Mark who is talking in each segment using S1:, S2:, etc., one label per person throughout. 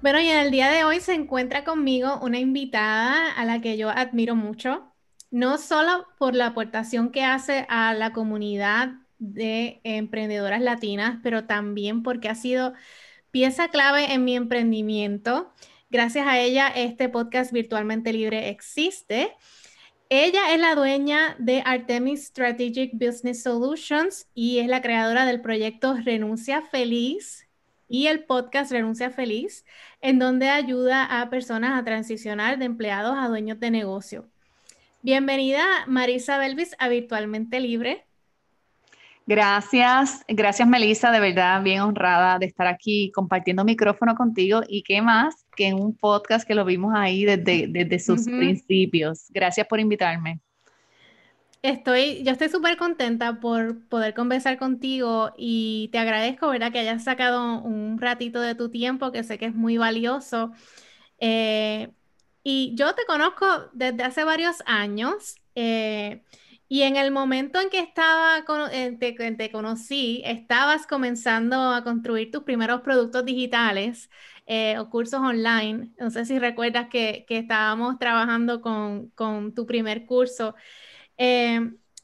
S1: Bueno, y en el día de hoy se encuentra conmigo una invitada a la que yo admiro mucho no solo por la aportación que hace a la comunidad de emprendedoras latinas, pero también porque ha sido pieza clave en mi emprendimiento. Gracias a ella, este podcast virtualmente libre existe. Ella es la dueña de Artemis Strategic Business Solutions y es la creadora del proyecto Renuncia Feliz y el podcast Renuncia Feliz, en donde ayuda a personas a transicionar de empleados a dueños de negocio. Bienvenida Marisa Belvis a Virtualmente Libre.
S2: Gracias, gracias Melissa, de verdad bien honrada de estar aquí compartiendo micrófono contigo y qué más que en un podcast que lo vimos ahí desde, desde sus principios. Gracias por invitarme.
S1: Estoy, yo estoy súper contenta por poder conversar contigo y te agradezco, ¿verdad? Que hayas sacado un ratito de tu tiempo, que sé que es muy valioso. Eh, y yo te conozco desde hace varios años. Eh, y en el momento en que estaba eh, te, conocí, estabas comenzando a construir tus primeros productos digitales eh, o cursos online. No sé si recuerdas que, estábamos trabajando con, tu primer curso.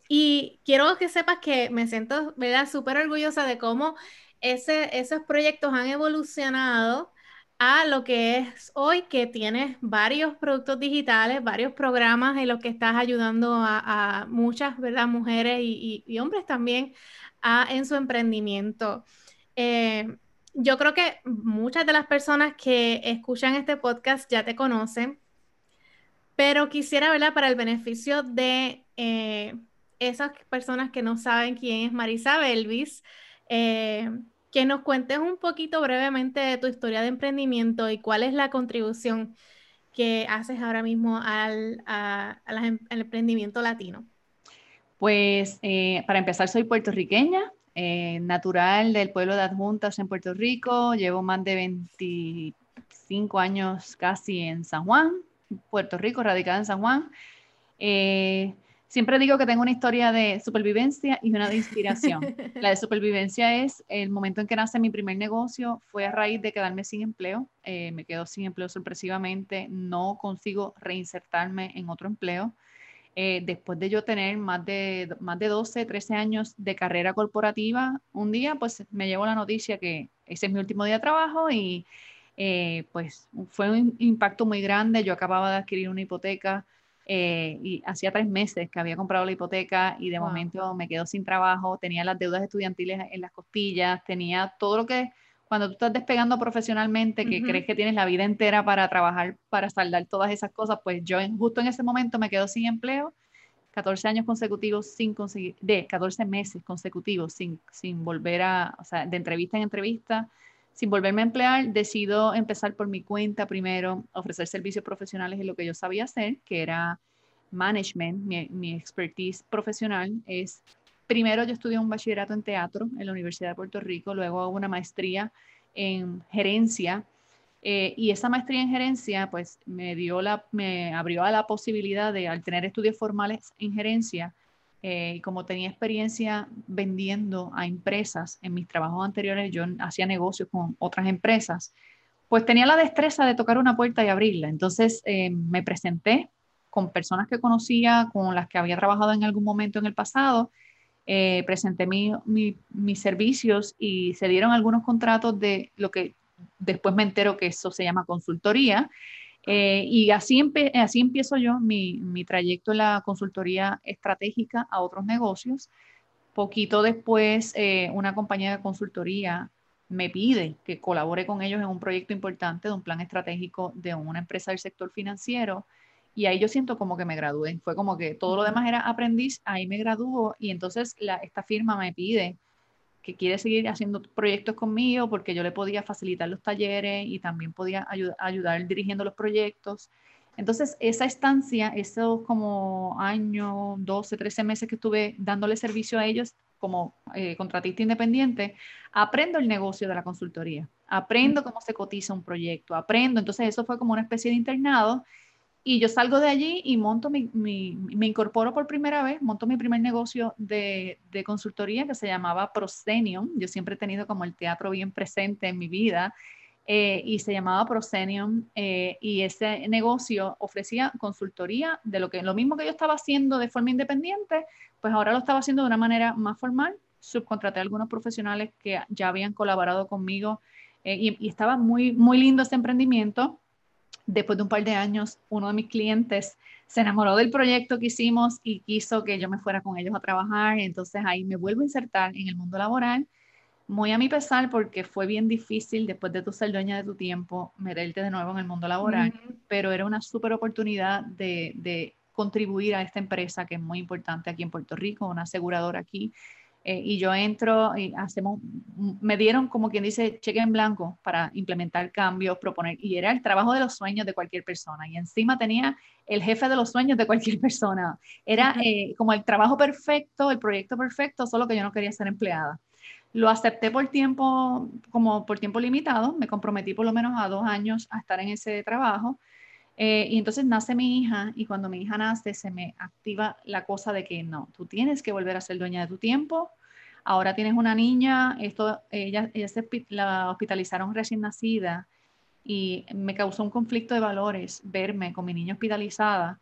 S1: Y quiero que sepas que me siento súper orgullosa de cómo ese, esos proyectos han evolucionado a lo que es hoy, que tienes varios productos digitales, varios programas en los que estás ayudando a, muchas ¿verdad? mujeres y, hombres también en su emprendimiento. Eh, yo creo que muchas de las personas que escuchan este podcast ya te conocen, pero quisiera, ¿verdad? Para el beneficio de eh, esas personas que no saben quién es Marisa Belvis, eh, que nos cuentes un poquito brevemente de tu historia de emprendimiento y cuál es la contribución que haces ahora mismo al, em, emprendimiento latino.
S2: Pues eh, para empezar soy puertorriqueña, natural del pueblo de Adjuntas en Puerto Rico, llevo más de 25 años casi en San Juan, Puerto Rico, radicada en San Juan. Siempre digo que tengo una historia de supervivencia y una de inspiración. La de supervivencia es el momento en que nace mi primer negocio, fue a raíz de quedarme sin empleo. Eh, me quedo sin empleo sorpresivamente, no consigo reinsertarme en otro empleo. Eh, después de yo tener más de, más de 12, 13 años de carrera corporativa, un día pues me llegó la noticia que ese es mi último día de trabajo y eh, pues fue un impacto muy grande. Yo acababa de adquirir una hipoteca eh, y hacía tres meses que había comprado la hipoteca y de momento me quedo sin trabajo, tenía las deudas estudiantiles en las costillas, tenía todo lo que cuando tú estás despegando profesionalmente, que crees que tienes la vida entera para trabajar, para saldar todas esas cosas, pues yo justo en ese momento me quedo sin empleo, 14 años consecutivos sin conseguir, de 14 meses consecutivos sin, sin volver a, o sea, de entrevista en entrevista, sin volverme a emplear, decido empezar por mi cuenta primero, ofrecer servicios profesionales en lo que yo sabía hacer, que era management, mi, expertise profesional es, primero yo estudié un bachillerato en teatro en la Universidad de Puerto Rico, luego una maestría en gerencia, eh, y esa maestría en gerencia, pues me dio la, me abrió a la posibilidad de, al tener estudios formales en gerencia, eh, como tenía experiencia vendiendo a empresas en mis trabajos anteriores, yo hacía negocios con otras empresas, pues tenía la destreza de tocar una puerta y abrirla. Entonces eh, me presenté con personas que conocía, con las que había trabajado en algún momento en el pasado, eh, presenté mis servicios y se dieron algunos contratos de lo que después me entero que eso se llama consultoría. Eh, y así, así empiezo yo mi, mi, trayecto en la consultoría estratégica a otros negocios. Poquito después, eh, una compañía de consultoría me pide que colabore con ellos en un proyecto importante de un plan estratégico de una empresa del sector financiero. Y ahí yo siento como que me gradué. Fue como que todo lo demás era aprendiz, ahí me graduó y entonces la, esta firma me pide que quiere seguir haciendo proyectos conmigo porque yo le podía facilitar los talleres y también podía ayudar dirigiendo los proyectos. Entonces, esa estancia, esos como año, 12, 13 meses que estuve dándole servicio a ellos como eh, contratista independiente, aprendo el negocio de la consultoría, aprendo cómo se cotiza un proyecto, aprendo. Entonces, eso fue como una especie de internado y yo salgo de allí y monto mi, me incorporo por primera vez, monto mi primer negocio de, de, consultoría que se llamaba Proscenium. Yo siempre he tenido como el teatro bien presente en mi vida eh, y se llamaba Proscenium eh, y ese negocio ofrecía consultoría de lo que lo mismo que yo estaba haciendo de forma independiente, pues ahora lo estaba haciendo de una manera más formal. Subcontraté a algunos profesionales que ya habían colaborado conmigo eh, y, y estaba muy, muy lindo ese emprendimiento después de un par de años, uno de mis clientes se enamoró del proyecto que hicimos y quiso que yo me fuera con ellos a trabajar. Entonces ahí me vuelvo a insertar en el mundo laboral, muy a mi pesar porque fue bien difícil después de tu ser dueña de tu tiempo, meterte de nuevo en el mundo laboral, pero era una súper oportunidad de, de contribuir a esta empresa que es muy importante aquí en Puerto Rico, una aseguradora aquí eh, y yo entro y hacemos, me dieron como quien dice cheque en blanco para implementar cambios, proponer, y era el trabajo de los sueños de cualquier persona. Y encima tenía el jefe de los sueños de cualquier persona. Era eh, como el trabajo perfecto, el proyecto perfecto, solo que yo no quería ser empleada. Lo acepté por tiempo, como por tiempo limitado, me comprometí por lo menos a dos años a estar en ese trabajo. Eh, y entonces nace mi hija y cuando mi hija nace se me activa la cosa de que no, tú tienes que volver a ser dueña de tu tiempo. Ahora tienes una niña, esto, ella, ella se, la hospitalizaron recién nacida y me causó un conflicto de valores verme con mi niña hospitalizada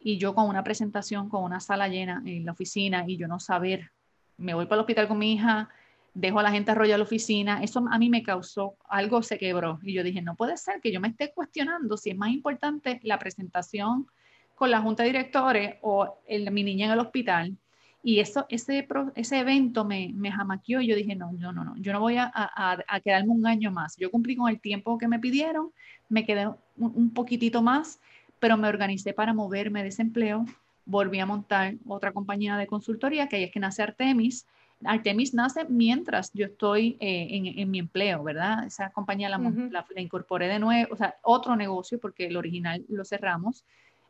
S2: y yo con una presentación, con una sala llena en la oficina y yo no saber, me voy para el hospital con mi hija, dejo a la gente arrollada a la oficina, eso a mí me causó, algo se quebró y yo dije, no puede ser que yo me esté cuestionando si es más importante la presentación con la junta de directores o el, mi niña en el hospital. Y eso, ese, ese evento me, me jamaqueó y yo dije, no, no, no, no, yo no voy a, a, a, quedarme un año más. Yo cumplí con el tiempo que me pidieron, me quedé un, un poquitito más, pero me organicé para moverme de ese empleo, volví a montar otra compañía de consultoría, que ahí es que nace Artemis, Artemis nace mientras yo estoy eh, en, en, mi empleo, ¿verdad? Esa compañía la, la, incorporé de nuevo, o sea, otro negocio porque el original lo cerramos.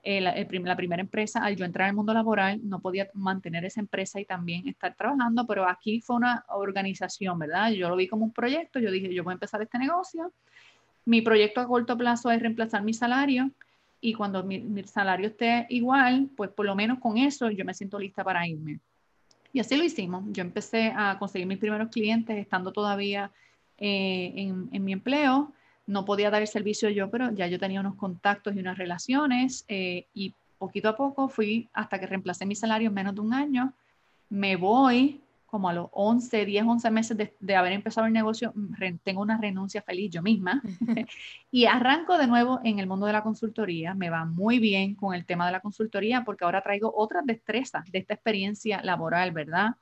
S2: Eh, la, la, primera empresa, al yo entrar al mundo laboral, no podía mantener esa empresa y también estar trabajando, pero aquí fue una organización, ¿verdad? Yo lo vi como un proyecto, yo dije, yo voy a empezar este negocio. Mi proyecto a corto plazo es reemplazar mi salario y cuando mi, mi salario esté igual, pues por lo menos con eso yo me siento lista para irme. Y así lo hicimos. Yo empecé a conseguir mis primeros clientes estando todavía eh, en, en, mi empleo. No podía dar el servicio yo, pero ya yo tenía unos contactos y unas relaciones eh, y poquito a poco fui hasta que reemplacé mi salario en menos de un año. Me voy como a los 11, 10, 11 meses de, haber empezado el negocio, mm, tengo una renuncia feliz yo misma y arranco de nuevo en el mundo de la consultoría. Me va muy bien con el tema de la consultoría porque ahora traigo otras destrezas de esta experiencia laboral, ¿verdad?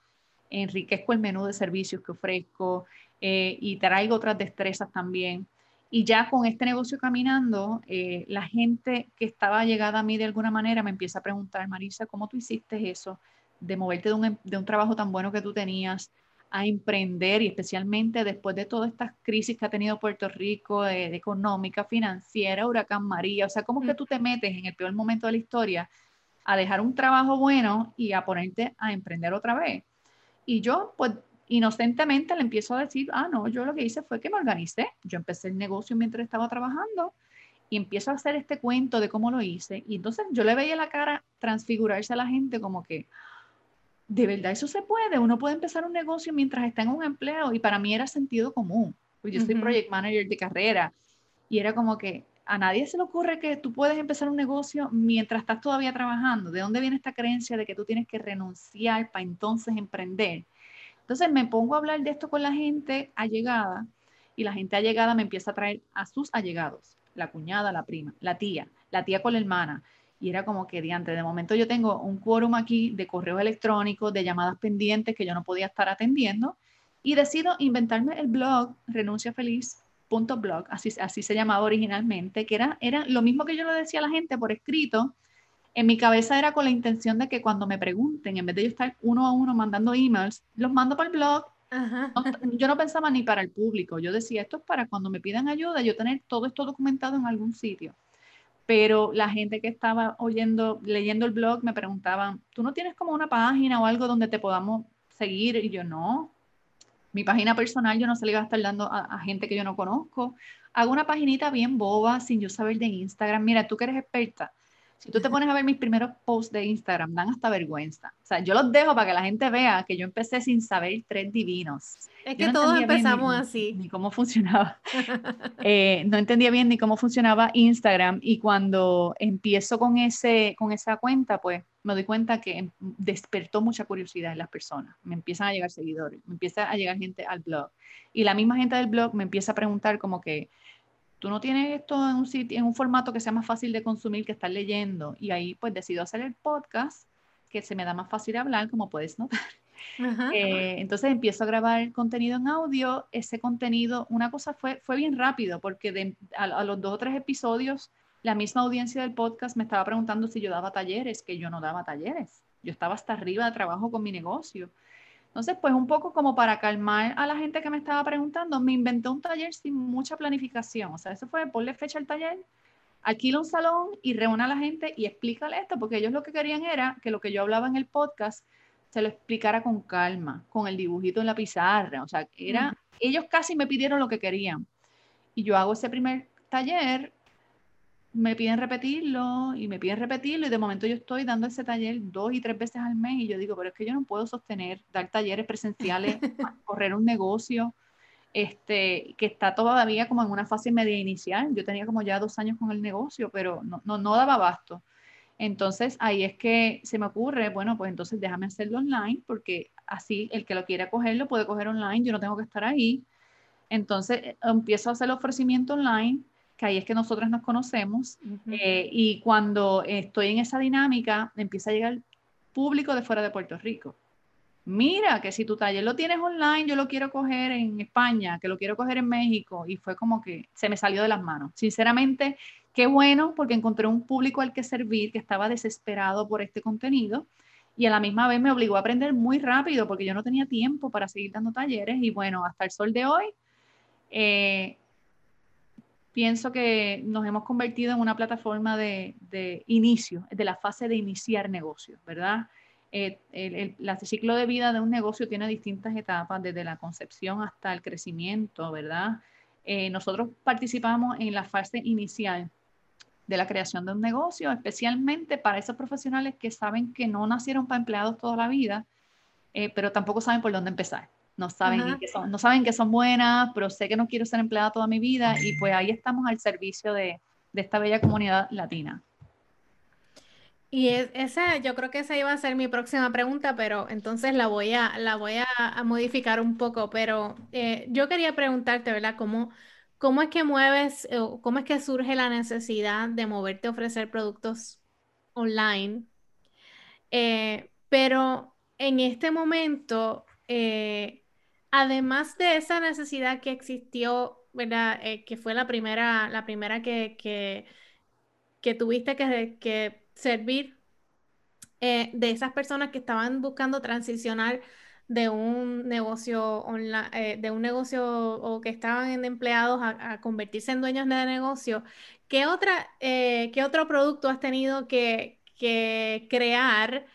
S2: Enriquezco el menú de servicios que ofrezco eh, y traigo otras destrezas también. Y ya con este negocio caminando, eh, la gente que estaba llegada a mí de alguna manera me empieza a preguntar, Marisa, ¿cómo tú hiciste eso? De moverte de un, de un trabajo tan bueno que tú tenías a emprender y especialmente después de todas estas crisis que ha tenido Puerto Rico, de, económica, financiera, huracán María, o sea, ¿cómo que tú te metes en el peor momento de la historia a dejar un trabajo bueno y a ponerte a emprender otra vez? Y yo, pues, inocentemente le empiezo a decir, ah, no, yo lo que hice fue que me organicé, yo empecé el negocio mientras estaba trabajando y empiezo a hacer este cuento de cómo lo hice y entonces yo le veía la cara transfigurarse a la gente como que, de verdad eso se puede. Uno puede empezar un negocio mientras está en un empleo y para mí era sentido común. Pues yo soy project manager de carrera y era como que a nadie se le ocurre que tú puedes empezar un negocio mientras estás todavía trabajando. ¿De dónde viene esta creencia de que tú tienes que renunciar para entonces emprender? Entonces me pongo a hablar de esto con la gente allegada y la gente allegada me empieza a traer a sus allegados, la cuñada, la prima, la tía, la tía con la hermana, y era como que, diante, de momento yo tengo un quórum aquí de correos electrónicos, de llamadas pendientes que yo no podía estar atendiendo, y decido inventarme el blog renunciafeliz.blog, así, así se llamaba originalmente, que era, era lo mismo que yo le decía a la gente por escrito, en mi cabeza era con la intención de que cuando me pregunten, en vez de yo estar uno a uno mandando emails, los mando por el blog. Yo no pensaba ni para el público, yo decía, esto es para cuando me pidan ayuda, yo tener todo esto documentado en algún sitio. Pero la gente que estaba oyendo, leyendo el blog me preguntaban, ¿tú no tienes como una página o algo donde te podamos seguir? Y yo no, mi página personal yo no se le iba a estar dando a, a, gente que yo no conozco. Hago una paginita bien boba sin yo saber de Instagram. Mira, tú que eres experta, si tú te pones a ver mis primeros posts de Instagram, dan hasta vergüenza. O sea, yo los dejo para que la gente vea que yo empecé sin saber tres divinos.
S1: Es que todos empezamos así.
S2: Ni cómo funcionaba. Eh, no entendía bien ni cómo funcionaba Instagram y cuando empiezo con, ese, con esa cuenta, pues me doy cuenta que em, despertó mucha curiosidad en las personas. Me empiezan a llegar seguidores, me empieza a llegar gente al blog. Y la misma gente del blog me empieza a preguntar como que, tú no tienes esto en un sitio, en un formato que sea más fácil de consumir que estar leyendo. Y ahí pues decido hacer el podcast, que se me da más fácil hablar, como puedes notar. Eh, entonces empiezo a grabar contenido en audio. Ese contenido, una cosa fue, fue bien rápido, porque a, los dos o tres episodios, la misma audiencia del podcast me estaba preguntando si yo daba talleres, que yo no daba talleres. Yo estaba hasta arriba de trabajo con mi negocio. Entonces, pues un poco como para calmar a la gente que me estaba preguntando, me inventé un taller sin mucha planificación. O sea, eso fue ponle fecha al taller, alquila un salón y reúna a la gente y explícale esto, porque ellos lo que querían era que lo que yo hablaba en el podcast se lo explicara con calma, con el dibujito en la pizarra. O sea, era, ellos casi me pidieron lo que querían. Y yo hago ese primer taller me piden repetirlo y me piden repetirlo y de momento yo estoy dando ese taller dos y tres veces al mes y yo digo, pero es que yo no puedo sostener dar talleres presenciales, correr un negocio este, que está todavía como en una fase media inicial. Yo tenía como ya dos años con el negocio, pero no, no, no daba abasto. Entonces ahí es que se me ocurre, bueno, pues entonces déjame hacerlo online porque así el que lo quiera coger lo puede coger online, yo no tengo que estar ahí. Entonces empiezo a hacer el ofrecimiento online que ahí es que nosotros nos conocemos, eh, y cuando estoy en esa dinámica, empieza a llegar público de fuera de Puerto Rico. Mira, que si tu taller lo tienes online, yo lo quiero coger en España, que lo quiero coger en México, y fue como que se me salió de las manos. Sinceramente, qué bueno, porque encontré un público al que servir que estaba desesperado por este contenido y a la misma vez me obligó a aprender muy rápido porque yo no tenía tiempo para seguir dando talleres y bueno, hasta el sol de hoy eh, pienso que nos hemos convertido en una plataforma de, inicio, de la fase de iniciar negocios, ¿verdad? Eh, el, ciclo de vida de un negocio tiene distintas etapas, desde la concepción hasta el crecimiento, ¿verdad? Eh, nosotros participamos en la fase inicial de la creación de un negocio, especialmente para esos profesionales que saben que no nacieron para empleados toda la vida, eh, pero tampoco saben por dónde empezar no saben, que son, no saben que son buenas, pero sé que no quiero ser empleada toda mi vida y pues ahí estamos al servicio de, de esta bella comunidad latina.
S1: Y esa, yo creo que esa iba a ser mi próxima pregunta, pero entonces la voy a, la voy a, modificar un poco. Pero eh, yo quería preguntarte, ¿verdad? ¿Cómo, cómo es que mueves, cómo es que surge la necesidad de moverte a ofrecer productos online? Eh, pero en este momento, eh, además de esa necesidad que existió, ¿verdad? Eh, que fue la primera, la primera que, que, tuviste que, servir eh, de esas personas que estaban buscando transicionar de un negocio online, eh, de un negocio o que estaban en empleados a, convertirse en dueños de negocio, ¿qué otra, qué otro producto has tenido que, que crear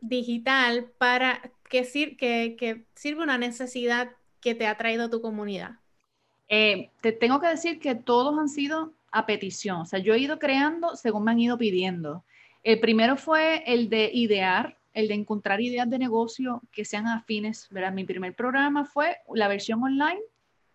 S1: digital para que, sirve una necesidad que te ha traído tu comunidad?
S2: Eh, te tengo que decir que todos han sido a petición, o sea, yo he ido creando según me han ido pidiendo. El primero fue el de idear, el de encontrar ideas de negocio que sean afines, ¿verdad? Mi primer programa fue la versión online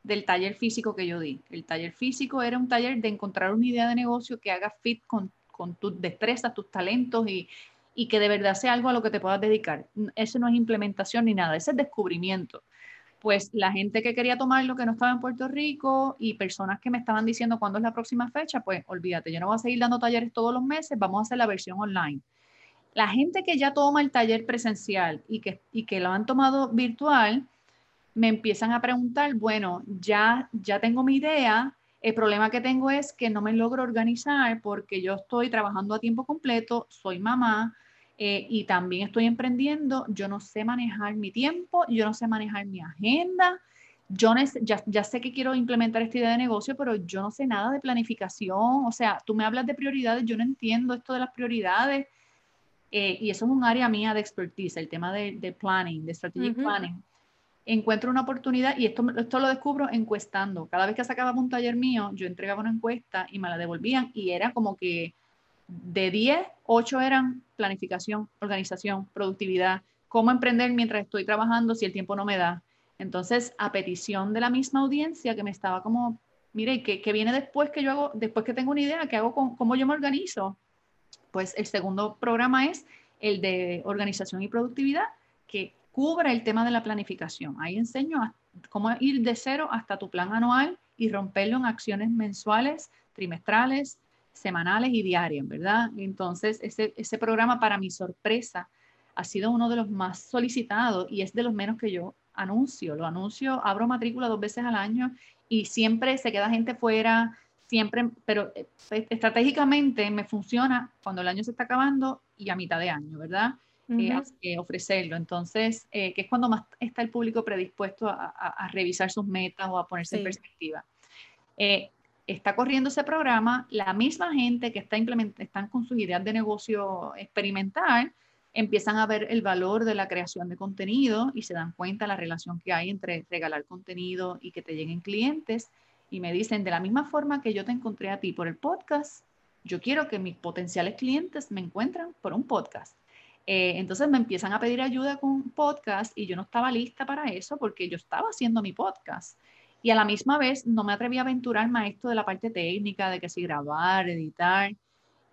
S2: del taller físico que yo di. El taller físico era un taller de encontrar una idea de negocio que haga fit con, con tus destrezas, tus talentos y, y que de verdad sea algo a lo que te puedas dedicar. Eso no es implementación ni nada, ese es descubrimiento. Pues la gente que quería tomar lo que no estaba en Puerto Rico y personas que me estaban diciendo cuándo es la próxima fecha, pues olvídate, yo no voy a seguir dando talleres todos los meses, vamos a hacer la versión online. La gente que ya toma el taller presencial y que, y que lo han tomado virtual, me empiezan a preguntar, bueno, ya, ya tengo mi idea, el problema que tengo es que no me logro organizar porque yo estoy trabajando a tiempo completo, soy mamá, eh, y también estoy emprendiendo, yo no sé manejar mi tiempo, yo no sé manejar mi agenda, yo ya, ya, sé que quiero implementar esta idea de negocio, pero yo no sé nada de planificación, o sea, tú me hablas de prioridades, yo no entiendo esto de las prioridades, eh, y eso es un área mía de expertise, el tema de, planning, de strategic planning. Encuentro una oportunidad y esto, esto lo descubro encuestando. Cada vez que sacaba un taller mío, yo entregaba una encuesta y me la devolvían y era como que de 10, 8 eran planificación, organización, productividad, cómo emprender mientras estoy trabajando si el tiempo no me da. Entonces, a petición de la misma audiencia que me estaba como, mire, ¿qué, qué viene después que yo hago, después que tengo una idea, qué hago con cómo yo me organizo? Pues el segundo programa es el de organización y productividad, que cubre el tema de la planificación. Ahí enseño cómo ir de cero hasta tu plan anual y romperlo en acciones mensuales, trimestrales, semanales y diarias, ¿verdad? Entonces, ese, ese programa, para mi sorpresa, ha sido uno de los más solicitados y es de los menos que yo anuncio. Lo anuncio, abro matrícula dos veces al año y siempre se queda gente fuera, siempre, pero eh, estratégicamente me funciona cuando el año se está acabando y a mitad de año, ¿verdad? Eh, ofrecerlo. Entonces, eh, que es cuando más está el público predispuesto a, revisar sus metas o a ponerse en perspectiva está corriendo ese programa, la misma gente que está están con sus ideas de negocio experimental, empiezan a ver el valor de la creación de contenido y se dan cuenta la relación que hay entre regalar contenido y que te lleguen clientes y me dicen, de la misma forma que yo te encontré a ti por el podcast, yo quiero que mis potenciales clientes me encuentren por un podcast. Eh, entonces me empiezan a pedir ayuda con podcast y yo no estaba lista para eso porque yo estaba haciendo mi podcast y a la misma vez no me atreví a aventurarme a esto de la parte técnica, de que si grabar, editar.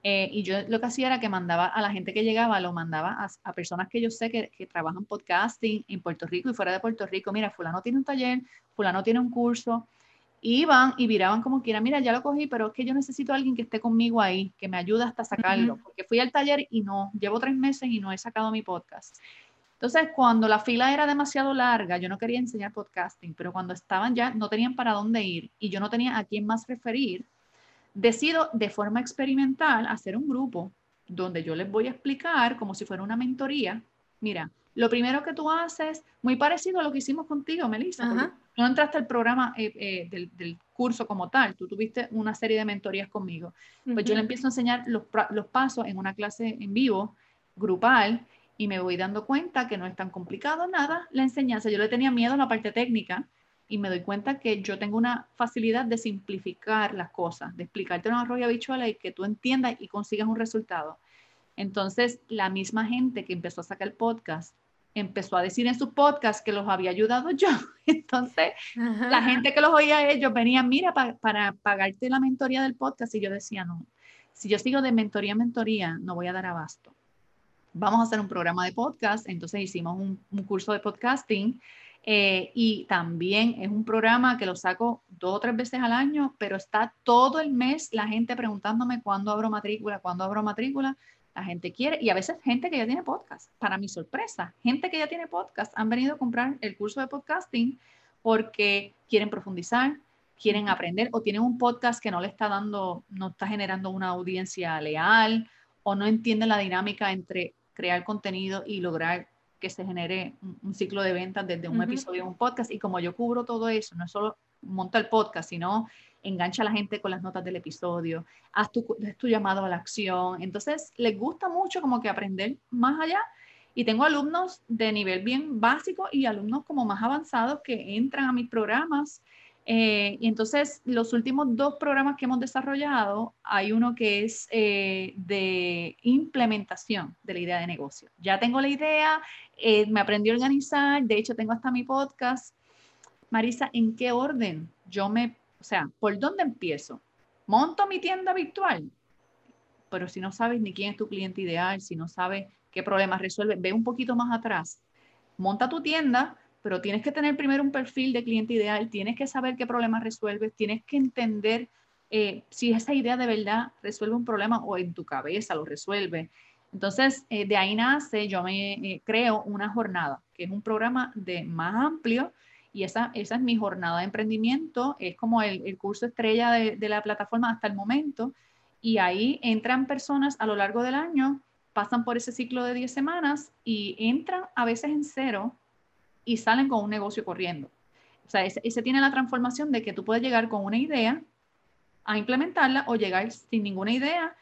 S2: Eh, y yo lo que hacía era que mandaba a la gente que llegaba, lo mandaba a, personas que yo sé que, que, trabajan podcasting en Puerto Rico y fuera de Puerto Rico. Mira, fulano tiene un taller, fulano tiene un curso. Iban y viraban como quiera, mira, ya lo cogí, pero es que yo necesito a alguien que esté conmigo ahí, que me ayude hasta sacarlo, porque fui al taller y no, llevo tres meses y no he sacado mi podcast. Entonces, cuando la fila era demasiado larga, yo no quería enseñar podcasting, pero cuando estaban ya, no tenían para dónde ir y yo no tenía a quién más referir, decido de forma experimental hacer un grupo donde yo les voy a explicar como si fuera una mentoría. Mira, lo primero que tú haces, muy parecido a lo que hicimos contigo, Melissa, no entraste al programa eh, eh, del, curso como tal, tú tuviste una serie de mentorías conmigo. Pues yo le empiezo a enseñar los, los pasos en una clase en vivo, grupal, y me voy dando cuenta que no es tan complicado nada la enseñanza. Yo le tenía miedo a la parte técnica y me doy cuenta que yo tengo una facilidad de simplificar las cosas, de explicarte una arroyo habitual y que tú entiendas y consigas un resultado. Entonces, la misma gente que empezó a sacar el podcast empezó a decir en sus podcasts que los había ayudado yo. Entonces, la gente que los oía ellos venía, mira, para pagarte la mentoría del podcast. Y yo decía, no, si yo sigo de mentoría a mentoría, no voy a dar abasto vamos a hacer un programa de podcast, entonces hicimos un, curso de podcasting eh, y también es un programa que lo saco dos o tres veces al año, pero está todo el mes la gente preguntándome cuándo abro matrícula, cuándo abro matrícula. La gente quiere, y a veces gente que ya tiene podcast, para mi sorpresa, gente que ya tiene podcast han venido a comprar el curso de podcasting porque quieren profundizar, quieren aprender o tienen un podcast que no le está dando, no está generando una audiencia leal o no entienden la dinámica entre crear contenido y lograr que se genere un, ciclo de ventas desde un episodio de un podcast. Y como yo cubro todo eso, no es solo monta el podcast, sino engancha a la gente con las notas del episodio, haz tu, llamado a la acción. Entonces, les gusta mucho como que aprender más allá. Y tengo alumnos de nivel bien básico y alumnos como más avanzados que entran a mis programas eh, y entonces, los últimos dos programas que hemos desarrollado, hay uno que es eh, de implementación de la idea de negocio. Ya tengo la idea, eh, me aprendí a organizar, de hecho tengo hasta mi podcast. Marisa, ¿en qué orden? Yo me, o sea, ¿por dónde empiezo? Monto mi tienda virtual, pero si no sabes ni quién es tu cliente ideal, si no sabes qué problemas resuelve, ve un poquito más atrás. Monta tu tienda, pero tienes que tener primero un perfil de cliente ideal, tienes que saber qué problemas resuelves, tienes que entender eh, si esa idea de verdad resuelve un problema o en tu cabeza lo resuelve. Entonces, eh, de ahí nace, yo me eh, creo una jornada, que es un programa de más amplio y esa, esa es mi jornada de emprendimiento, es como el, el curso estrella de, de, la plataforma hasta el momento y ahí entran personas a lo largo del año pasan por ese ciclo de 10 semanas y entran a veces en cero y salen con un negocio corriendo. O sea, ese, tiene la transformación de que tú puedes llegar con una idea a implementarla o llegar sin ninguna idea,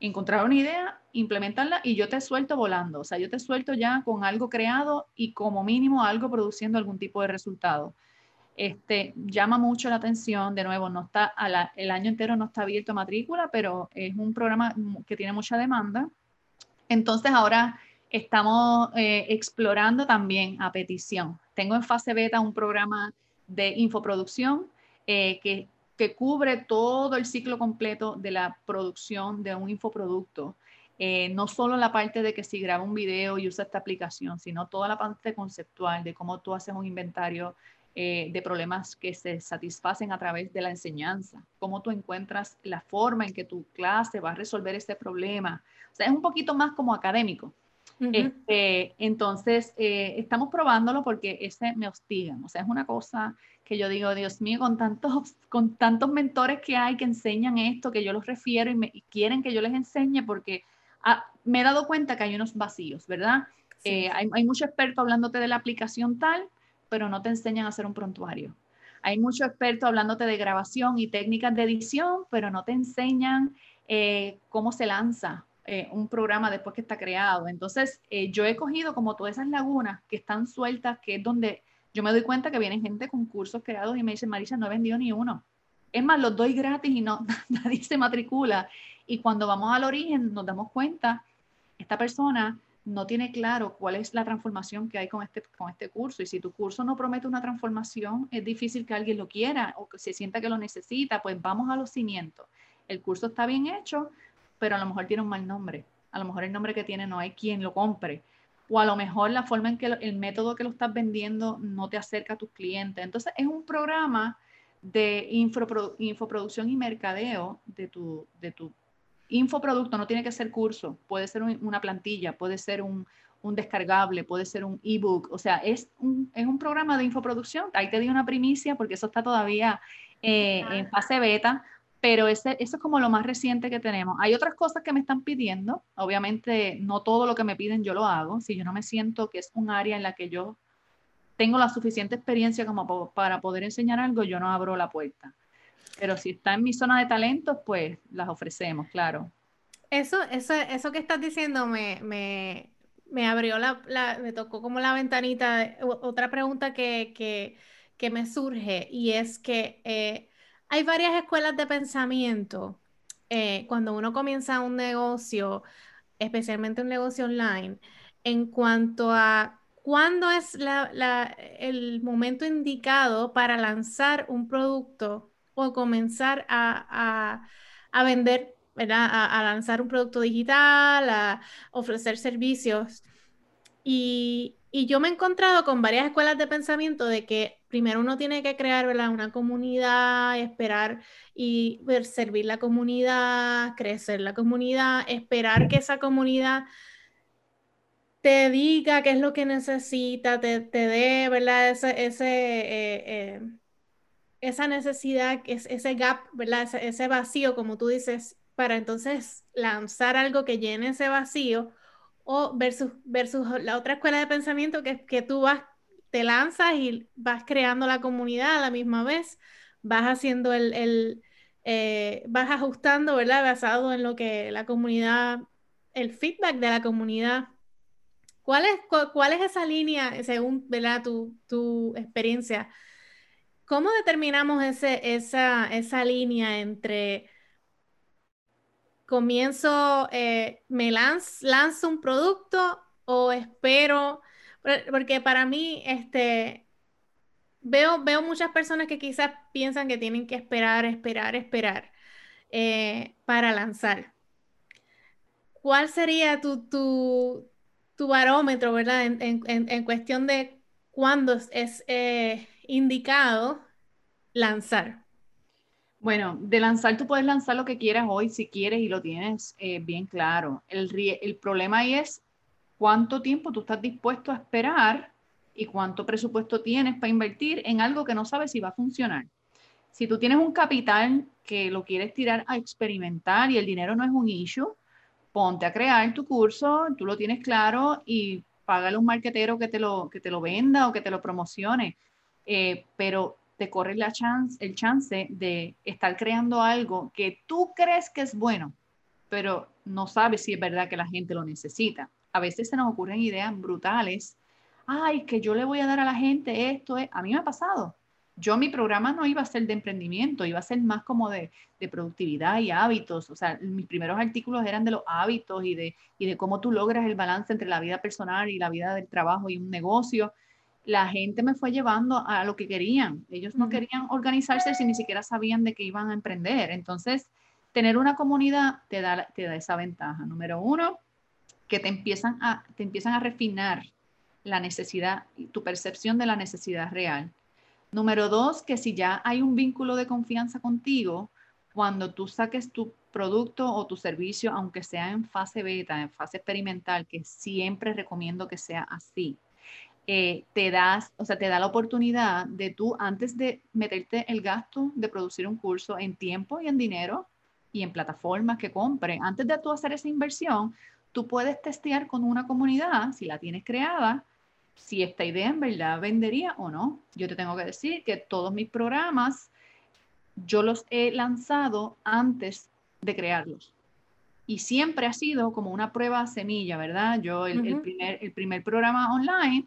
S2: encontrar una idea, implementarla y yo te suelto volando. O sea, yo te suelto ya con algo creado y como mínimo algo produciendo algún tipo de resultado. Este, llama mucho la atención, de nuevo, no está el año entero no está abierto a matrícula, pero es un programa que tiene mucha demanda. Entonces ahora estamos eh, explorando también a petición. Tengo en fase beta un programa de infoproducción eh, que, que, cubre todo el ciclo completo de la producción de un infoproducto. Eh, no solo la parte de que si graba un video y usa esta aplicación, sino toda la parte conceptual de cómo tú haces un inventario eh, de problemas que se satisfacen a través de la enseñanza, cómo tú encuentras la forma en que tu clase va a resolver ese problema. O sea, es un poquito más como académico. Este, entonces, eh, estamos probándolo porque ese me hostiga. O sea, es una cosa que yo digo, Dios mío, con tantos, con tantos mentores que hay que enseñan esto, que yo los refiero y, me, quieren que yo les enseñe porque ah, me he dado cuenta que hay unos vacíos, ¿verdad? Eh, hay, hay mucho experto hablándote de la aplicación tal, pero no te enseñan a hacer un prontuario. Hay muchos expertos hablándote de grabación y técnicas de edición, pero no te enseñan eh, cómo se lanza eh, un programa después que está creado. Entonces, eh, yo he cogido como todas esas lagunas que están sueltas, que es donde yo me doy cuenta que vienen gente con cursos creados y me dicen, Marisa, no he vendido ni uno. Es más, los doy gratis y no, nadie se matricula. Y cuando vamos al origen, nos damos cuenta, esta persona no tiene claro cuál es la transformación que hay con este, con este curso. Y si tu curso no promete una transformación, es difícil que alguien lo quiera o que se sienta que lo necesita, pues vamos a los cimientos. El curso está bien hecho, pero a lo mejor tiene un mal nombre. A lo mejor el nombre que tiene no hay quien lo compre. O a lo mejor la forma en que el método que lo estás vendiendo no te acerca a tus clientes. Entonces es un programa de infoproducción y mercadeo de tu, de tu Infoproducto no tiene que ser curso, puede ser una plantilla, puede ser un, descargable, puede ser un ebook, o sea, es un, es un programa de infoproducción. Ahí te di una primicia porque eso está todavía eh, en fase beta, pero ese, eso es como lo más reciente que tenemos. Hay otras cosas que me están pidiendo, obviamente no todo lo que me piden yo lo hago, si yo no me siento que es un área en la que yo tengo la suficiente experiencia como para poder enseñar algo, yo no abro la puerta. Pero si está en mi zona de talentos, pues las ofrecemos, claro.
S1: Eso, eso, eso que estás diciendo me, me, me abrió la, la, me tocó como la ventanita. Otra pregunta que, que, que me surge y es que eh, hay varias escuelas de pensamiento. Eh, cuando uno comienza un negocio, especialmente un negocio online, en cuanto a cuándo es el momento indicado para lanzar un producto o comenzar a, vender, ¿verdad? A, lanzar un producto digital, a ofrecer servicios. Y, yo me he encontrado con varias escuelas de pensamiento de que primero uno tiene que crear ¿verdad? una comunidad, esperar y servir la comunidad, crecer la comunidad, esperar que esa comunidad te diga qué es lo que necesita, te, te dé ¿verdad? ese, ese eh, eh, esa necesidad, ese gap, ¿verdad? Ese, vacío, como tú dices, para entonces lanzar algo que llene ese vacío, o versus, versus la otra escuela de pensamiento que que tú vas, te lanzas y vas creando la comunidad a la misma vez, vas haciendo el, eh, vas ajustando, ¿verdad? Basado en lo que la comunidad, el feedback de la comunidad. ¿Cuál es, cuál es esa línea, según, ¿verdad? Tu, tu experiencia? ¿Cómo determinamos ese, esa, esa línea entre comienzo, eh, me lanzo, un producto o espero? Porque para mí, este, veo, veo muchas personas que quizás piensan que tienen que esperar, esperar, esperar eh, para lanzar. ¿Cuál sería tu, tu, barómetro, verdad? En, cuestión de cuándo es, eh, indicado lanzar?
S2: Bueno, de lanzar tú puedes lanzar lo que quieras hoy si quieres y lo tienes eh, bien claro. El, el problema ahí es cuánto tiempo tú estás dispuesto a esperar y cuánto presupuesto tienes para invertir en algo que no sabes si va a funcionar. Si tú tienes un capital que lo quieres tirar a experimentar y el dinero no es un issue, ponte a crear tu curso, tú lo tienes claro y págale un marquetero que te lo, que te lo venda o que te lo promocione. Eh, pero te corre la chance, el chance de estar creando algo que tú crees que es bueno, pero no sabes si es verdad que la gente lo necesita. A veces se nos ocurren ideas brutales. Ay, que yo le voy a dar a la gente esto. A mí me ha pasado. Yo mi programa no iba a ser de emprendimiento, iba a ser más como de, de productividad y hábitos. O sea, mis primeros artículos eran de los hábitos y de, y de cómo tú logras el balance entre la vida personal y la vida del trabajo y un negocio la gente me fue llevando a lo que querían. Ellos no querían organizarse si ni siquiera sabían de qué iban a emprender. Entonces, tener una comunidad te da, te da esa ventaja. Número uno, que te empiezan, a, te empiezan a refinar la necesidad, tu percepción de la necesidad real. Número dos, que si ya hay un vínculo de confianza contigo, cuando tú saques tu producto o tu servicio, aunque sea en fase beta, en fase experimental, que siempre recomiendo que sea así, eh, te das, o sea, te da la oportunidad de tú, antes de meterte el gasto de producir un curso en tiempo y en dinero y en plataformas que compren, antes de tú hacer esa inversión, tú puedes testear con una comunidad, si la tienes creada, si esta idea en verdad vendería o no. Yo te tengo que decir que todos mis programas, yo los he lanzado antes de crearlos. Y siempre ha sido como una prueba semilla, ¿verdad? Yo el, primer, el primer programa online,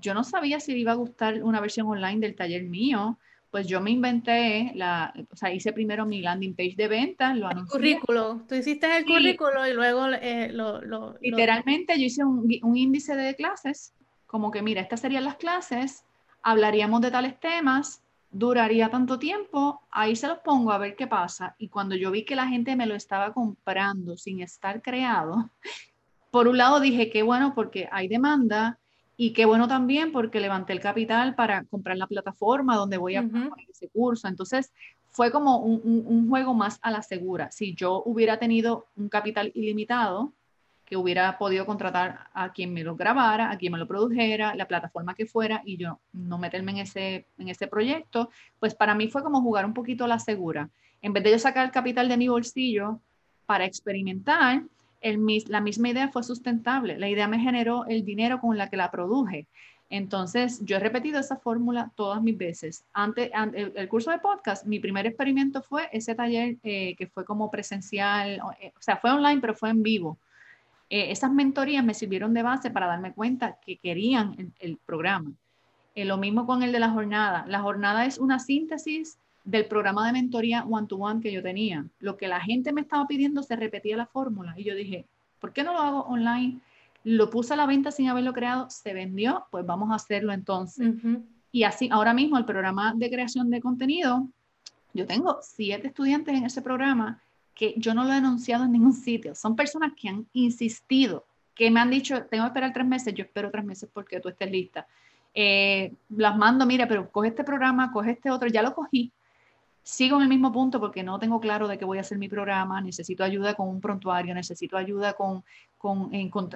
S2: yo no sabía si iba a gustar una versión online del taller mío, pues yo me inventé, la, o sea, hice primero mi landing page de ventas, lo
S1: El currículo, tú hiciste el currículo y luego eh, lo, lo,
S2: Literalmente yo hice un, un, índice de clases, como que mira, estas serían las clases, hablaríamos de tales temas, duraría tanto tiempo, ahí se los pongo a ver qué pasa. Y cuando yo vi que la gente me lo estaba comprando sin estar creado, por un lado dije, qué bueno porque hay demanda, y qué bueno también porque levanté el capital para comprar la plataforma donde voy a poner ese curso. Entonces, fue como un, un, juego más a la segura. Si yo hubiera tenido un capital ilimitado, que hubiera podido contratar a quien me lo grabara, a quien me lo produjera, la plataforma que fuera, y yo no meterme en ese, en ese proyecto, pues para mí fue como jugar un poquito a la segura. En vez de yo sacar el capital de mi bolsillo para experimentar, la misma idea fue sustentable. La idea me generó el dinero con la que la produje. Entonces, yo he repetido esa fórmula todas mis veces. Antes, el, curso de podcast, mi primer experimento fue ese taller eh, que fue como presencial, eh, o sea, fue online, pero fue en vivo. Eh, esas mentorías me sirvieron de base para darme cuenta que querían el, el programa. lo mismo con el de la jornada. La jornada es una síntesis del programa de mentoría one-to-one que yo tenía. Lo que la gente me estaba pidiendo se repetía la fórmula y yo dije, ¿por qué no lo hago online? Lo puse a la venta sin haberlo creado, se vendió, pues vamos a hacerlo entonces. Y así, ahora mismo el programa de creación de contenido, yo tengo siete estudiantes en ese programa que yo no lo he anunciado en ningún sitio. Son personas que han insistido, que me han dicho, tengo que esperar tres meses, yo espero tres meses porque tú estés lista. Eh, las mando, mira, pero coge este programa, coge este otro, ya lo cogí, sigo en el mismo punto porque no tengo claro de qué voy a hacer mi programa, necesito ayuda con un prontuario, necesito ayuda con, con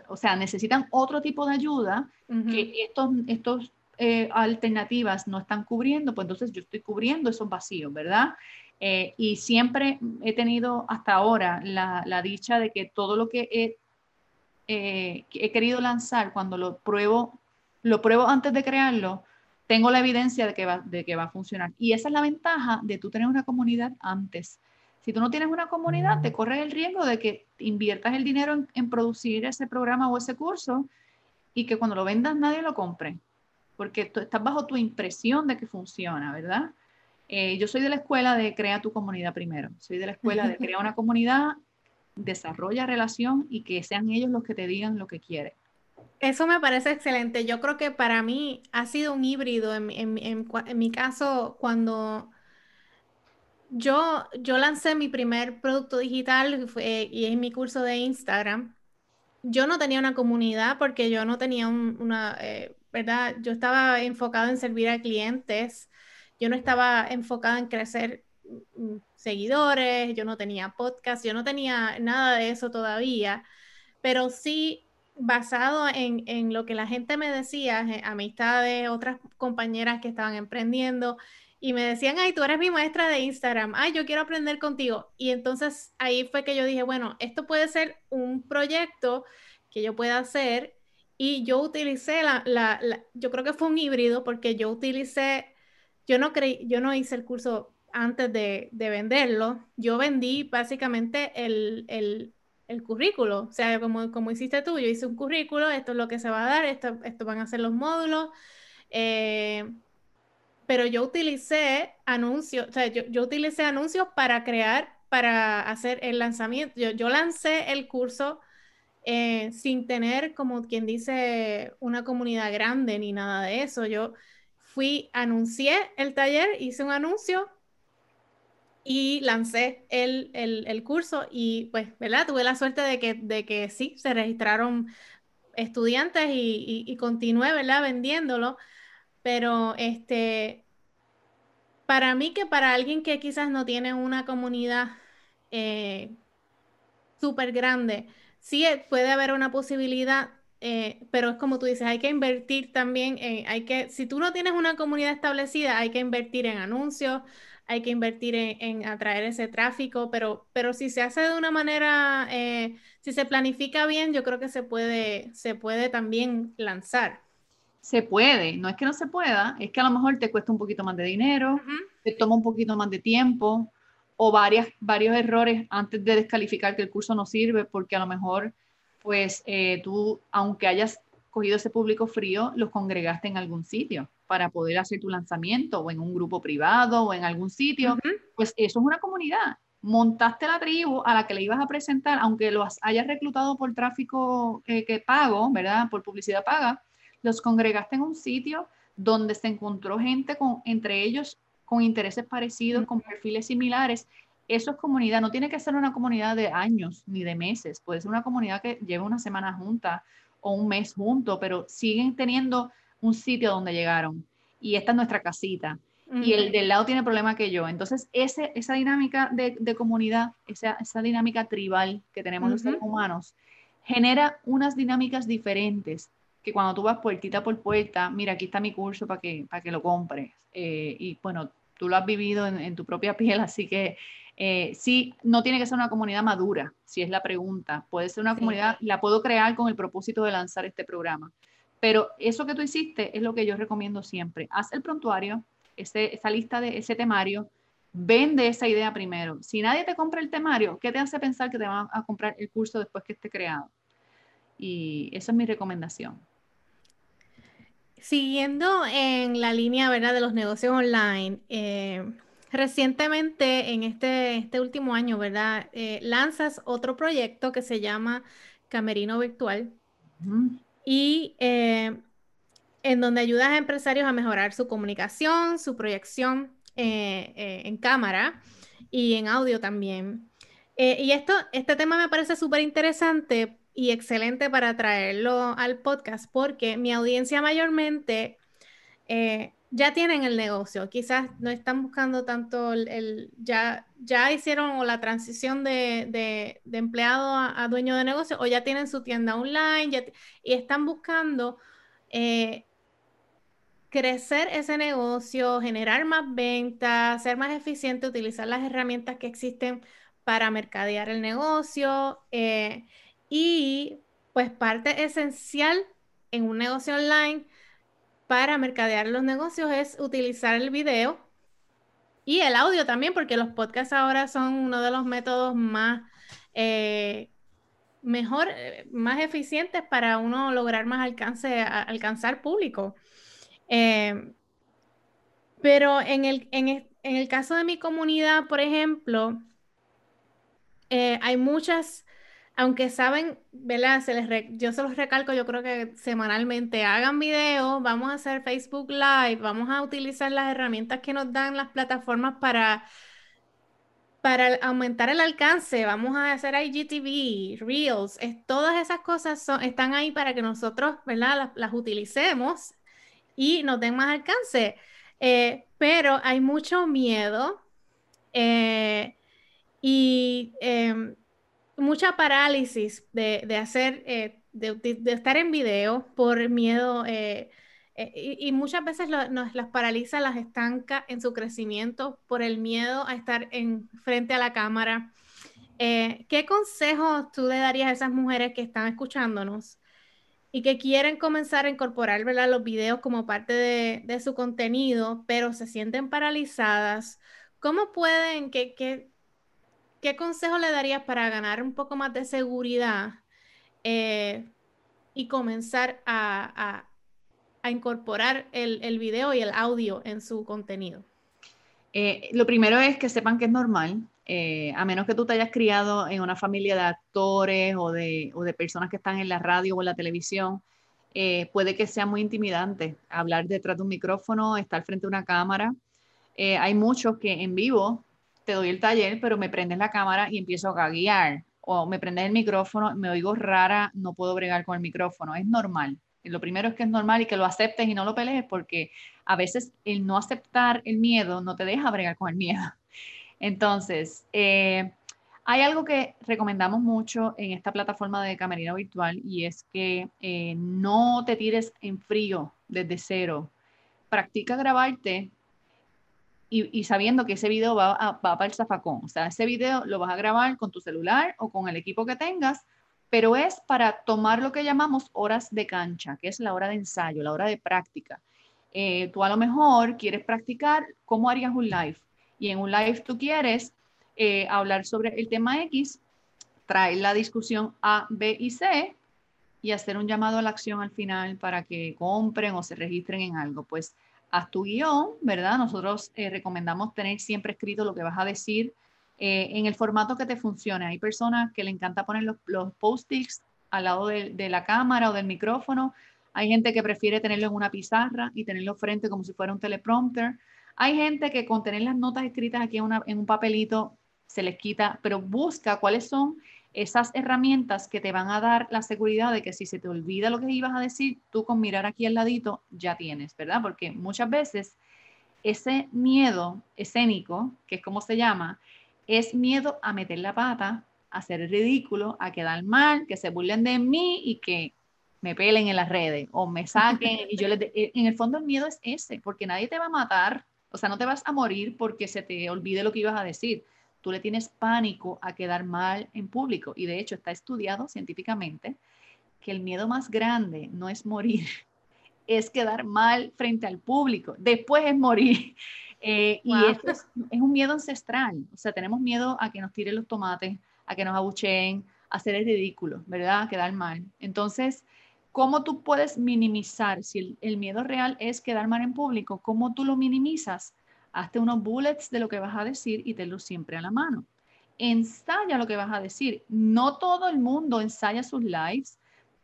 S2: o sea, necesitan otro tipo de ayuda que estos, estos eh, alternativas no están cubriendo, pues entonces yo estoy cubriendo esos vacíos, ¿verdad? Eh, y siempre he tenido hasta ahora la, la dicha de que todo lo que he, eh, he querido lanzar, cuando lo pruebo, lo pruebo antes de crearlo, tengo la evidencia de que, va, de que va a funcionar. Y esa es la ventaja de tú tener una comunidad antes. Si tú no tienes una comunidad, te corres el riesgo de que inviertas el dinero en, producir ese programa o ese curso y que cuando lo vendas nadie lo compre, porque tú estás bajo tu impresión de que funciona, ¿verdad? Eh, yo soy de la escuela de crea tu comunidad primero. Soy de la escuela de crea una comunidad, desarrolla relación y que sean ellos los que te digan lo que quieren.
S1: Eso me parece excelente. Yo creo que para mí ha sido un híbrido en, mi caso cuando yo, yo lancé mi primer producto digital y es mi curso de Instagram. Yo no tenía una comunidad porque yo no tenía una, eh, ¿verdad? Yo estaba enfocado en servir a clientes. Yo no estaba enfocada en crecer mm, seguidores, yo no tenía podcast, yo no tenía nada de eso todavía, pero sí basado en, lo que la gente me decía, amistades, otras compañeras que estaban emprendiendo, y me decían, ay, tú eres mi maestra de Instagram, ay, yo quiero aprender contigo. Y entonces ahí fue que yo dije, bueno, esto puede ser un proyecto que yo pueda hacer. Y yo utilicé la, la, yo creo que fue un híbrido porque yo utilicé, yo no creí, yo no hice el curso antes de, de venderlo, yo vendí básicamente el, el, el, currículo, o sea, como, como hiciste tú, yo hice un currículo, esto es lo que se va a dar, esto, esto van a ser los módulos, eh, pero yo utilicé anuncios, o sea, yo, yo, utilicé anuncios para crear, para hacer el lanzamiento, yo, yo lancé el curso eh, sin tener, como quien dice, una comunidad grande ni nada de eso, yo fui, anuncié el taller, hice un anuncio y lancé el, el, curso y pues, ¿verdad? Tuve la suerte de que, de que sí, se registraron estudiantes y, y, continué, ¿verdad? Vendiéndolo, pero este, para mí que para alguien que quizás no tiene una comunidad eh, súper grande, sí puede haber una posibilidad eh, pero es como tú dices, hay que invertir también, hay que, si tú no tienes una comunidad establecida, hay que invertir en anuncios, hay que invertir en, atraer ese tráfico, pero, pero si se hace de una manera, eh, si se planifica bien, yo creo que se puede, se puede también lanzar.
S2: Se puede, no es que no se pueda, es que a lo mejor te cuesta un poquito más de dinero, te toma un poquito más de tiempo o varias, varios errores antes de descalificar que el curso no sirve, porque a lo mejor, pues eh, tú, aunque hayas cogido ese público frío, los congregaste en algún sitio para poder hacer tu lanzamiento o en un grupo privado o en algún sitio, pues eso es una comunidad. Montaste la tribu a la que le ibas a presentar, aunque los hayas reclutado por tráfico eh, que pago, ¿verdad? Por publicidad paga, los congregaste en un sitio donde se encontró gente con, entre ellos con intereses parecidos, con perfiles similares. Eso es comunidad, no tiene que ser una comunidad de años ni de meses, puede ser una comunidad que lleva una semana junta o un mes junto, pero siguen teniendo un sitio donde llegaron y esta es nuestra casita. Y el del lado tiene problema que yo. Entonces, ese, esa dinámica de, de comunidad, esa, esa, dinámica tribal que tenemos los seres humanos, genera unas dinámicas diferentes que cuando tú vas puertita por puerta, mira, aquí está mi curso para que, para que lo compres. Eh, y bueno, tú lo has vivido en, tu propia piel, así que eh, sí, no tiene que ser una comunidad madura, si es la pregunta. Puede ser una comunidad, la puedo crear con el propósito de lanzar este programa. Pero eso que tú hiciste es lo que yo recomiendo siempre. Haz el prontuario, ese, esa lista de ese temario, vende esa idea primero. Si nadie te compra el temario, ¿qué te hace pensar que te van a comprar el curso después que esté creado? Y esa es mi recomendación.
S1: Siguiendo en la línea ¿verdad? de los negocios online, eh, recientemente en este, este último año, ¿verdad? Eh, lanzas otro proyecto que se llama Camerino Virtual y eh, en donde ayudas a empresarios a mejorar su comunicación, su proyección eh, eh, en cámara y en audio también. y esto, este tema me parece súper interesante y excelente para traerlo al podcast porque mi audiencia mayormente ya tienen el negocio, quizás no están buscando tanto el, ya, ya hicieron la transición de, empleado a, dueño de negocio o ya tienen su tienda online y están buscando eh, crecer ese negocio, generar más ventas, ser más eficiente, utilizar las herramientas que existen para mercadear el negocio eh, y pues parte esencial en un negocio online para mercadear los negocios es utilizar el video y el audio también, porque los podcasts ahora son uno de los métodos más eh, mejor, eh, más eficientes para uno lograr más alcance, alcanzar público. Eh, pero en el, en el, caso de mi comunidad, por ejemplo, hay muchas aunque saben, ¿verdad? Se les yo se los recalco, yo creo que semanalmente hagan videos, vamos a hacer Facebook Live, vamos a utilizar las herramientas que nos dan las plataformas para, para aumentar el alcance, vamos a hacer IGTV, Reels, todas esas cosas son, están ahí para que nosotros, ¿verdad? Las, utilicemos y nos den más alcance. Eh, pero hay mucho miedo eh, y em, mucha parálisis de, hacer, eh, de, estar en video por miedo, eh, eh, y, muchas veces nos las paraliza, las estanca en su crecimiento por el miedo a estar en frente a la cámara. Eh, ¿Qué consejos tú le darías a esas mujeres que están escuchándonos y que quieren comenzar a incorporar los videos como parte de, de, su contenido, pero se sienten paralizadas? ¿Cómo pueden, qué, qué consejo le darías para ganar un poco más de seguridad eh, y comenzar a incorporar el, video y el audio en su contenido?
S2: Eh, lo primero es que sepan que es normal, eh, a menos que tú te hayas criado en una familia de actores o de, personas que están en la radio o en la televisión, puede que sea muy intimidante hablar detrás de un micrófono, estar frente a una cámara. hay muchos que en vivo te doy el taller, pero me prendes la cámara y empiezo a guiar, o me prendes el micrófono, me oigo rara, no puedo bregar con el micrófono. Es normal. Lo primero es que es normal y que lo aceptes y no lo pelees porque a veces el no aceptar el miedo no te deja bregar con el miedo. Entonces, eh, hay algo que recomendamos mucho en esta plataforma de camerino virtual y es que eh, no te tires en frío desde cero. Practica grabarte y, sabiendo que ese video va, va para el zafacón. O sea, ese video lo vas a grabar con tu celular o con el equipo que tengas pero es para tomar lo que llamamos horas de cancha, que es la hora de ensayo, la hora de práctica. Eh, tú a lo mejor quieres practicar cómo harías un live y en un live tú quieres eh, hablar sobre el tema X, traer la discusión A, B y C y hacer un llamado a la acción al final para que compren o se registren en algo. Pues haz tu guion, ¿verdad? Nosotros eh, recomendamos tener siempre escrito lo que vas a decir, eh, en el formato que te funcione. Hay personas que le encanta poner los, post-its al lado de, la cámara o del micrófono. Hay gente que prefiere tenerlo en una pizarra y tenerlo frente como si fuera un teleprompter. Hay gente que con tener las notas escritas aquí en un papelito se les quita, pero busca cuáles son esas herramientas que te van a dar la seguridad de que si se te olvida lo que ibas a decir, tú con mirar aquí al ladito ya tienes, ¿verdad? Porque muchas veces ese miedo escénico, que es como se llama, es miedo a meter la pata, a el ridículo, a quedar mal, que se burlen de mí y que me pelen en las redes o me saquen y yo les eh, en el fondo el miedo es ese, porque nadie te va a matar, o sea, no te vas a morir porque se te olvide lo que ibas a decir. Tú le tienes pánico a quedar mal en público y de hecho está estudiado científicamente que el miedo más grande no es morir, es quedar mal frente al público, después es morir. Eh, y esto es, un miedo ancestral, o sea, tenemos miedo a que nos tiren los tomates, a que nos abucheen, a hacer el ridículo, ¿verdad? A quedar mal. Entonces, ¿cómo tú puedes minimizar? Si el, miedo real es quedar mal en público, ¿cómo tú lo minimizas? Hazte unos bullets de lo que vas a decir y tenlos siempre a la mano. Ensaya lo que vas a decir. No todo el mundo ensaya sus lives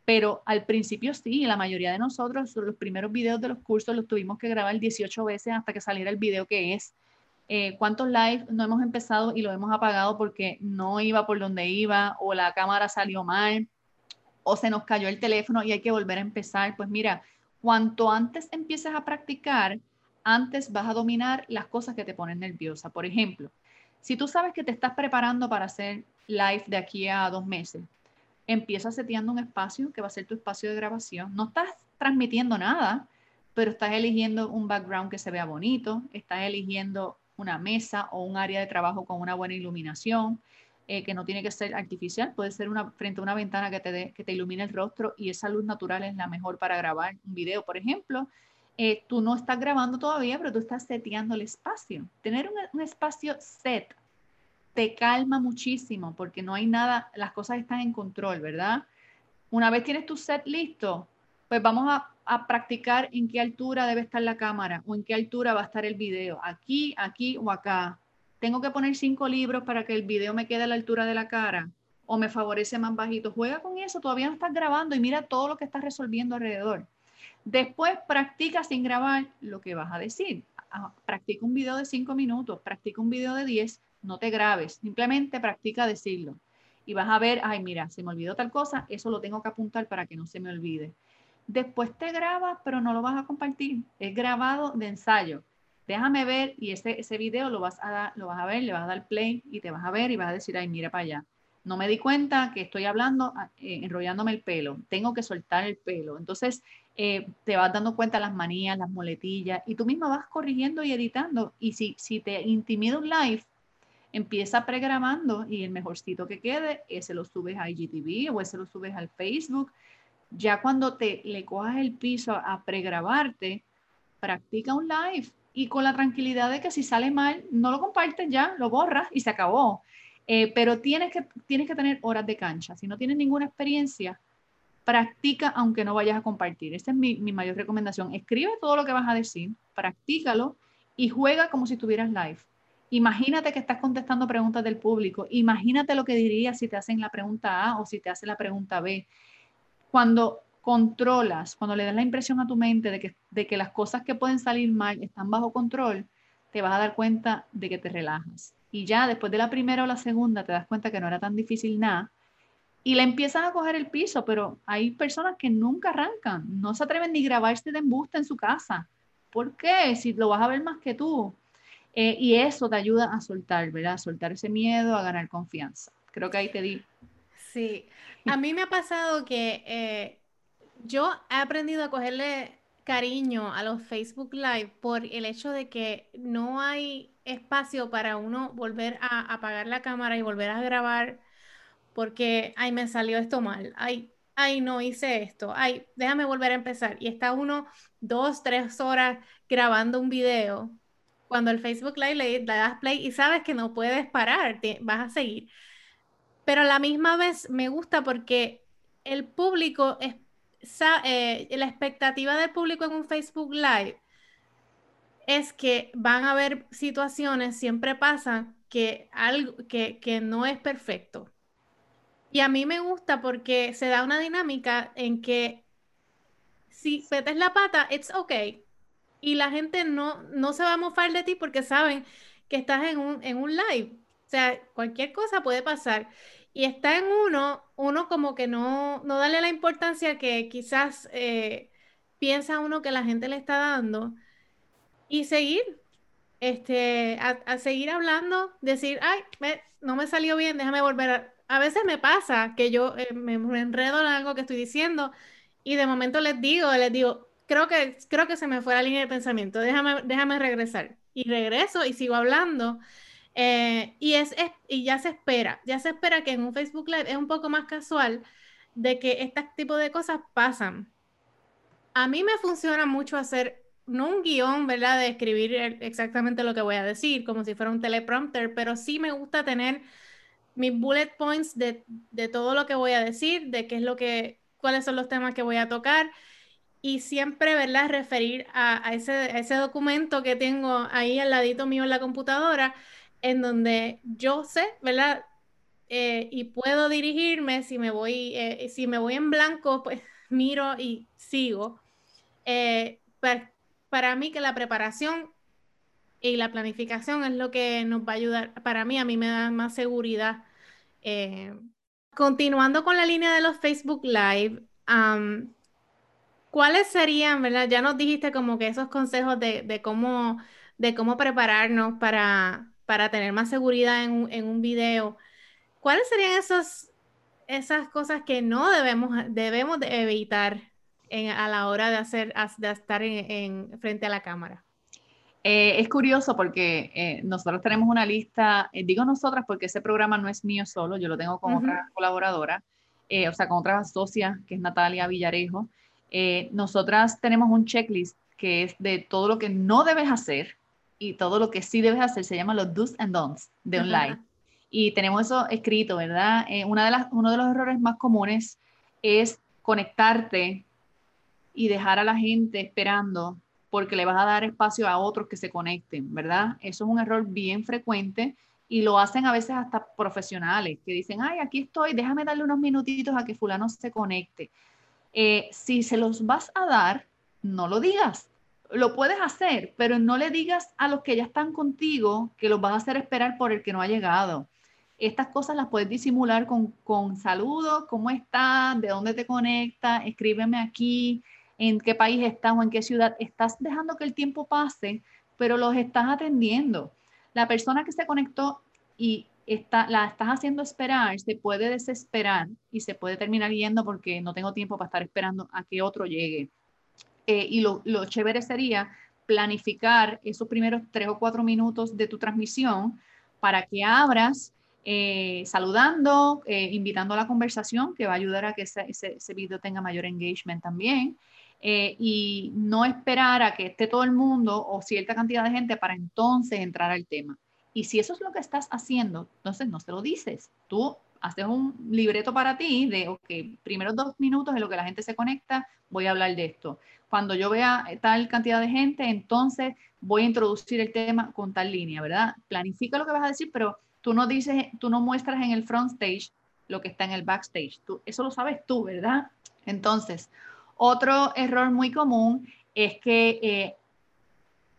S2: pero al principio sí, la mayoría de nosotros, los primeros videos de los cursos los tuvimos que grabar 18 veces hasta que saliera el video que es. Eh, ¿Cuántos live no hemos empezado y lo hemos apagado porque no iba por donde iba o la cámara salió mal o se nos cayó el teléfono y hay que volver a empezar? Pues mira, cuanto antes empieces a practicar, antes vas a dominar las cosas que te ponen nerviosa. Por ejemplo, si tú sabes que te estás preparando para hacer live de aquí a dos meses, empieza seteando un espacio que va a ser tu espacio de grabación. No estás transmitiendo nada, pero estás eligiendo un background que se vea bonito, estás eligiendo una mesa o un área de trabajo con una buena iluminación, eh, que no tiene que ser artificial, puede ser una, frente a una ventana que te, que te ilumine el rostro y esa luz natural es la mejor para grabar un video, por ejemplo. Eh, tú no estás grabando todavía, pero tú estás seteando el espacio. Tener un, un espacio set te calma muchísimo porque no hay nada, las cosas están en control, ¿verdad? Una vez tienes tu set listo, pues vamos a, practicar en qué altura debe estar la cámara o en qué altura va a estar el video, aquí, aquí o acá. Tengo que poner cinco libros para que el video me quede a la altura de la cara o me favorece más bajito. Juega con eso, todavía no estás grabando y mira todo lo que estás resolviendo alrededor. Después practica sin grabar lo que vas a decir. Ah, practica un video de cinco minutos, practica un video de diez no te grabes, simplemente practica decirlo. Y vas a ver, ay, mira, se me olvidó tal cosa, eso lo tengo que apuntar para que no se me olvide. Después te grabas, pero no lo vas a compartir. Es grabado de ensayo. Déjame ver y ese, ese video lo vas, a dar, lo vas a ver, le vas a dar play y te vas a ver y vas a decir, ay, mira para allá. No me di cuenta que estoy hablando, ah, eh, enrollándome el pelo, tengo que soltar el pelo. Entonces, eh, te vas dando cuenta las manías, las muletillas, y tú misma vas corrigiendo y editando. Y si, si te intimida un live, empieza pregrabando y el mejorcito que quede, ese lo subes a IGTV o ese lo subes al Facebook. Ya cuando te le cojas el piso a pregrabarte, practica un live y con la tranquilidad de que si sale mal, no lo compartes ya, lo borras y se acabó. Eh, pero tienes que, tienes que tener horas de cancha. Si no tienes ninguna experiencia, practica aunque no vayas a compartir. Esa es mi, mi mayor recomendación. Escribe todo lo que vas a decir, practícalo y juega como si estuvieras live. Imagínate que estás contestando preguntas del público. Imagínate lo que dirías si te hacen la pregunta A o si te hacen la pregunta B. Cuando controlas, cuando le das la impresión a tu mente de que, de que las cosas que pueden salir mal están bajo control, te vas a dar cuenta de que te relajas. Y ya después de la primera o la segunda te das cuenta que no era tan difícil nada y le empiezas a coger el piso, pero hay personas que nunca arrancan, no se atreven ni grabarse de embuste en su casa. ¿Por qué? Si lo vas a ver más que tú. Eh, y eso te ayuda a soltar, ¿verdad? A soltar ese miedo, a ganar confianza. Creo que ahí te di.
S1: Sí, a mí me ha pasado que eh, yo he aprendido a cogerle cariño a los Facebook Live por el hecho de que no hay espacio para uno volver a apagar la cámara y volver a grabar porque, ay, me salió esto mal, ay, ay, no hice esto, ay, déjame volver a empezar. Y está uno dos, tres horas grabando un video. Cuando el Facebook Live le, das play y sabes que no puedes parar, vas a seguir. Pero a la misma vez me gusta porque el público es eh, la expectativa del público en un Facebook Live es que van a haber situaciones, siempre pasa que algo que, que no es perfecto. Y a mí me gusta porque se da una dinámica en que si metes la pata, it's okay. Y la gente no, no se va a mofar de ti porque saben que estás en un, en un live. O sea, cualquier cosa puede pasar y está en uno, uno como que no, no darle la importancia que quizás eh, piensa uno que la gente le está dando y seguir, este, a, seguir hablando, decir, ay, no me salió bien, déjame volver a... A veces me pasa que yo eh, me, enredo en algo que estoy diciendo y de momento les digo, les digo, creo que, creo que se me fue la línea de pensamiento, déjame, déjame regresar. Y regreso y sigo hablando. Eh, y, es, y ya se espera, ya se espera que en un Facebook Live es un poco más casual de que este tipo de cosas pasan. A mí me funciona mucho hacer, no un guion, ¿verdad? De escribir exactamente lo que voy a decir, como si fuera un teleprompter, pero sí me gusta tener mis bullet points de, de todo lo que voy a decir, de qué es lo que, cuáles son los temas que voy a tocar y siempre, ¿verdad? Referir a, ese, ese, documento que tengo ahí al ladito mío en la computadora en donde yo sé, ¿verdad? Eh, y puedo dirigirme, si me voy, eh, si me voy en blanco, pues miro y sigo. Eh, mí que la preparación y la planificación es lo que nos va a ayudar, para mí, a mí me da más seguridad. continuando con la línea de los Facebook Live, ¿cuáles serían, verdad? Ya nos dijiste como que esos consejos de, cómo, de cómo prepararnos para, para tener más seguridad en un, video, ¿cuáles serían esos, esas cosas que no debemos, debemos de evitar a la hora de, hacer, de estar en, frente a la cámara?
S2: Eh, es curioso porque eh, nosotros tenemos una lista, eh, digo nosotras porque ese programa no es mío solo, yo lo tengo con otra colaboradora, o sea, con otra socia, que es Natalia Villarejo. nosotras tenemos un checklist que es de todo lo que no debes hacer y todo lo que sí debes hacer se llama los do's and don'ts de online. Y tenemos eso escrito, ¿verdad? Eh, una de las, uno de los errores más comunes es conectarte y dejar a la gente esperando porque le vas a dar espacio a otros que se conecten, ¿verdad? Eso es un error bien frecuente y lo hacen a veces hasta profesionales que dicen, ay, aquí estoy, déjame darle unos minutitos a que fulano se conecte. Eh, si se los vas a dar, no lo digas, lo puedes hacer, pero no le digas a los que ya están contigo que los van a hacer esperar por el que no ha llegado. Estas cosas las puedes disimular con, con saludos, ¿cómo estás? ¿De dónde te conectas? Escríbeme aquí, en qué país estás o en qué ciudad. Estás dejando que el tiempo pase, pero los estás atendiendo. La persona que se conectó y está, la estás haciendo esperar, se puede desesperar y se puede terminar yendo porque no tengo tiempo para estar esperando a que otro llegue. Eh, y lo, lo chévere sería planificar esos primeros tres o cuatro minutos de tu transmisión para que abras eh, saludando, eh, invitando a la conversación, que va a ayudar a que ese, ese, video tenga mayor engagement también. Eh, y no esperar a que esté todo el mundo o cierta cantidad de gente para entonces entrar al tema. Y si eso es lo que estás haciendo, entonces no se lo dices. Tú haces un libreto para ti de, ok, primeros dos minutos en lo que la gente se conecta, voy a hablar de esto. Cuando yo vea tal cantidad de gente, entonces voy a introducir el tema con tal línea, ¿verdad? Planifica lo que vas a decir, pero tú no dices, tú no muestras en el front stage lo que está en el backstage. Tú, eso lo sabes tú, ¿verdad? Entonces, otro error muy común es que eh,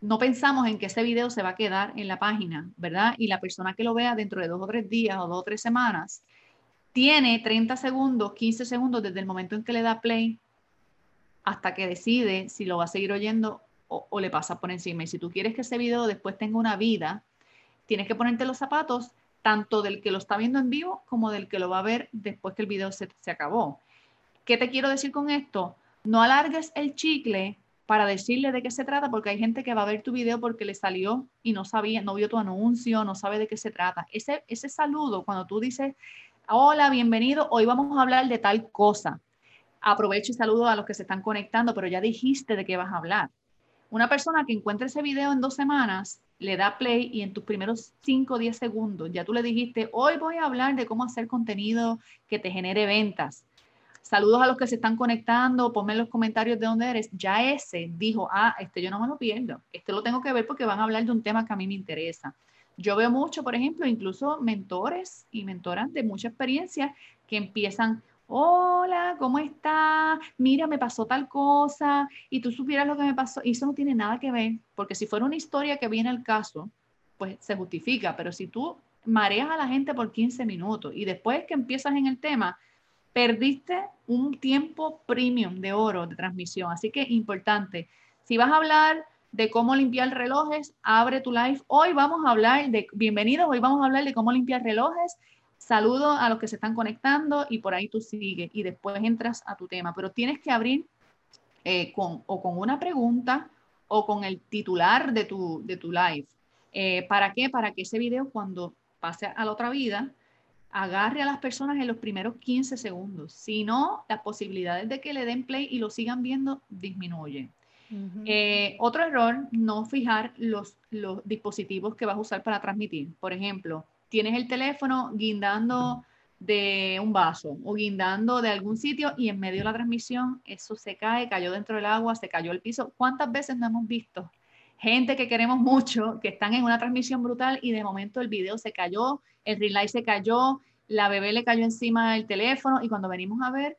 S2: no pensamos en que ese video se va a quedar en la página, ¿verdad? Y la persona que lo vea dentro de dos o tres días o dos o tres semanas tiene 30 segundos, 15 segundos desde el momento en que le da play hasta que decide si lo va a seguir oyendo o, o le pasa por encima. Y si tú quieres que ese video después tenga una vida, tienes que ponerte los zapatos tanto del que lo está viendo en vivo como del que lo va a ver después que el video se, acabó. ¿Qué te quiero decir con esto? No alargues el chicle para decirle de qué se trata, porque hay gente que va a ver tu video porque le salió y no sabía, no vio tu anuncio, no sabe de qué se trata. Ese, ese saludo, cuando tú dices, hola, bienvenido, hoy vamos a hablar de tal cosa. Aprovecho y saludo a los que se están conectando, pero ya dijiste de qué vas a hablar. Una persona que encuentre ese video en dos semanas le da play y en tus primeros 5 o 10 segundos ya tú le dijiste, hoy voy a hablar de cómo hacer contenido que te genere ventas. Saludos a los que se están conectando, ponme en los comentarios de dónde eres. Ya ese dijo, ah, este yo no me lo pierdo, este lo tengo que ver porque van a hablar de un tema que a mí me interesa. Yo veo mucho, por ejemplo, incluso mentores y mentoras de mucha experiencia que empiezan, hola, ¿cómo estás? Mira, me pasó tal cosa y tú supieras lo que me pasó. Y eso no tiene nada que ver, porque si fuera una historia que viene al caso, pues se justifica, pero si tú mareas a la gente por 15 minutos y después que empiezas en el tema, perdiste un tiempo premium de oro de transmisión. Así que importante, si vas a hablar de cómo limpiar relojes, abre tu live. Hoy vamos a hablar de, bienvenidos, hoy vamos a hablar de cómo limpiar relojes saludo a los que se están conectando y por ahí tú sigues y después entras a tu tema, pero tienes que abrir eh, con, o con una pregunta o con el titular de tu, de tu live. Eh, ¿Para qué? Para que ese video cuando pase a la otra vida, agarre a las personas en los primeros 15 segundos. Si no, las posibilidades de que le den play y lo sigan viendo disminuyen. Eh, otro error, no fijar los, los dispositivos que vas a usar para transmitir. Por ejemplo, tienes el teléfono guindando de un vaso o guindando de algún sitio y en medio de la transmisión eso se cae, cayó dentro del agua, se cayó el piso. ¿Cuántas veces no hemos visto gente que queremos mucho, que están en una transmisión brutal y de momento el video se cayó, el relay se cayó, la bebé le cayó encima del teléfono y cuando venimos a ver,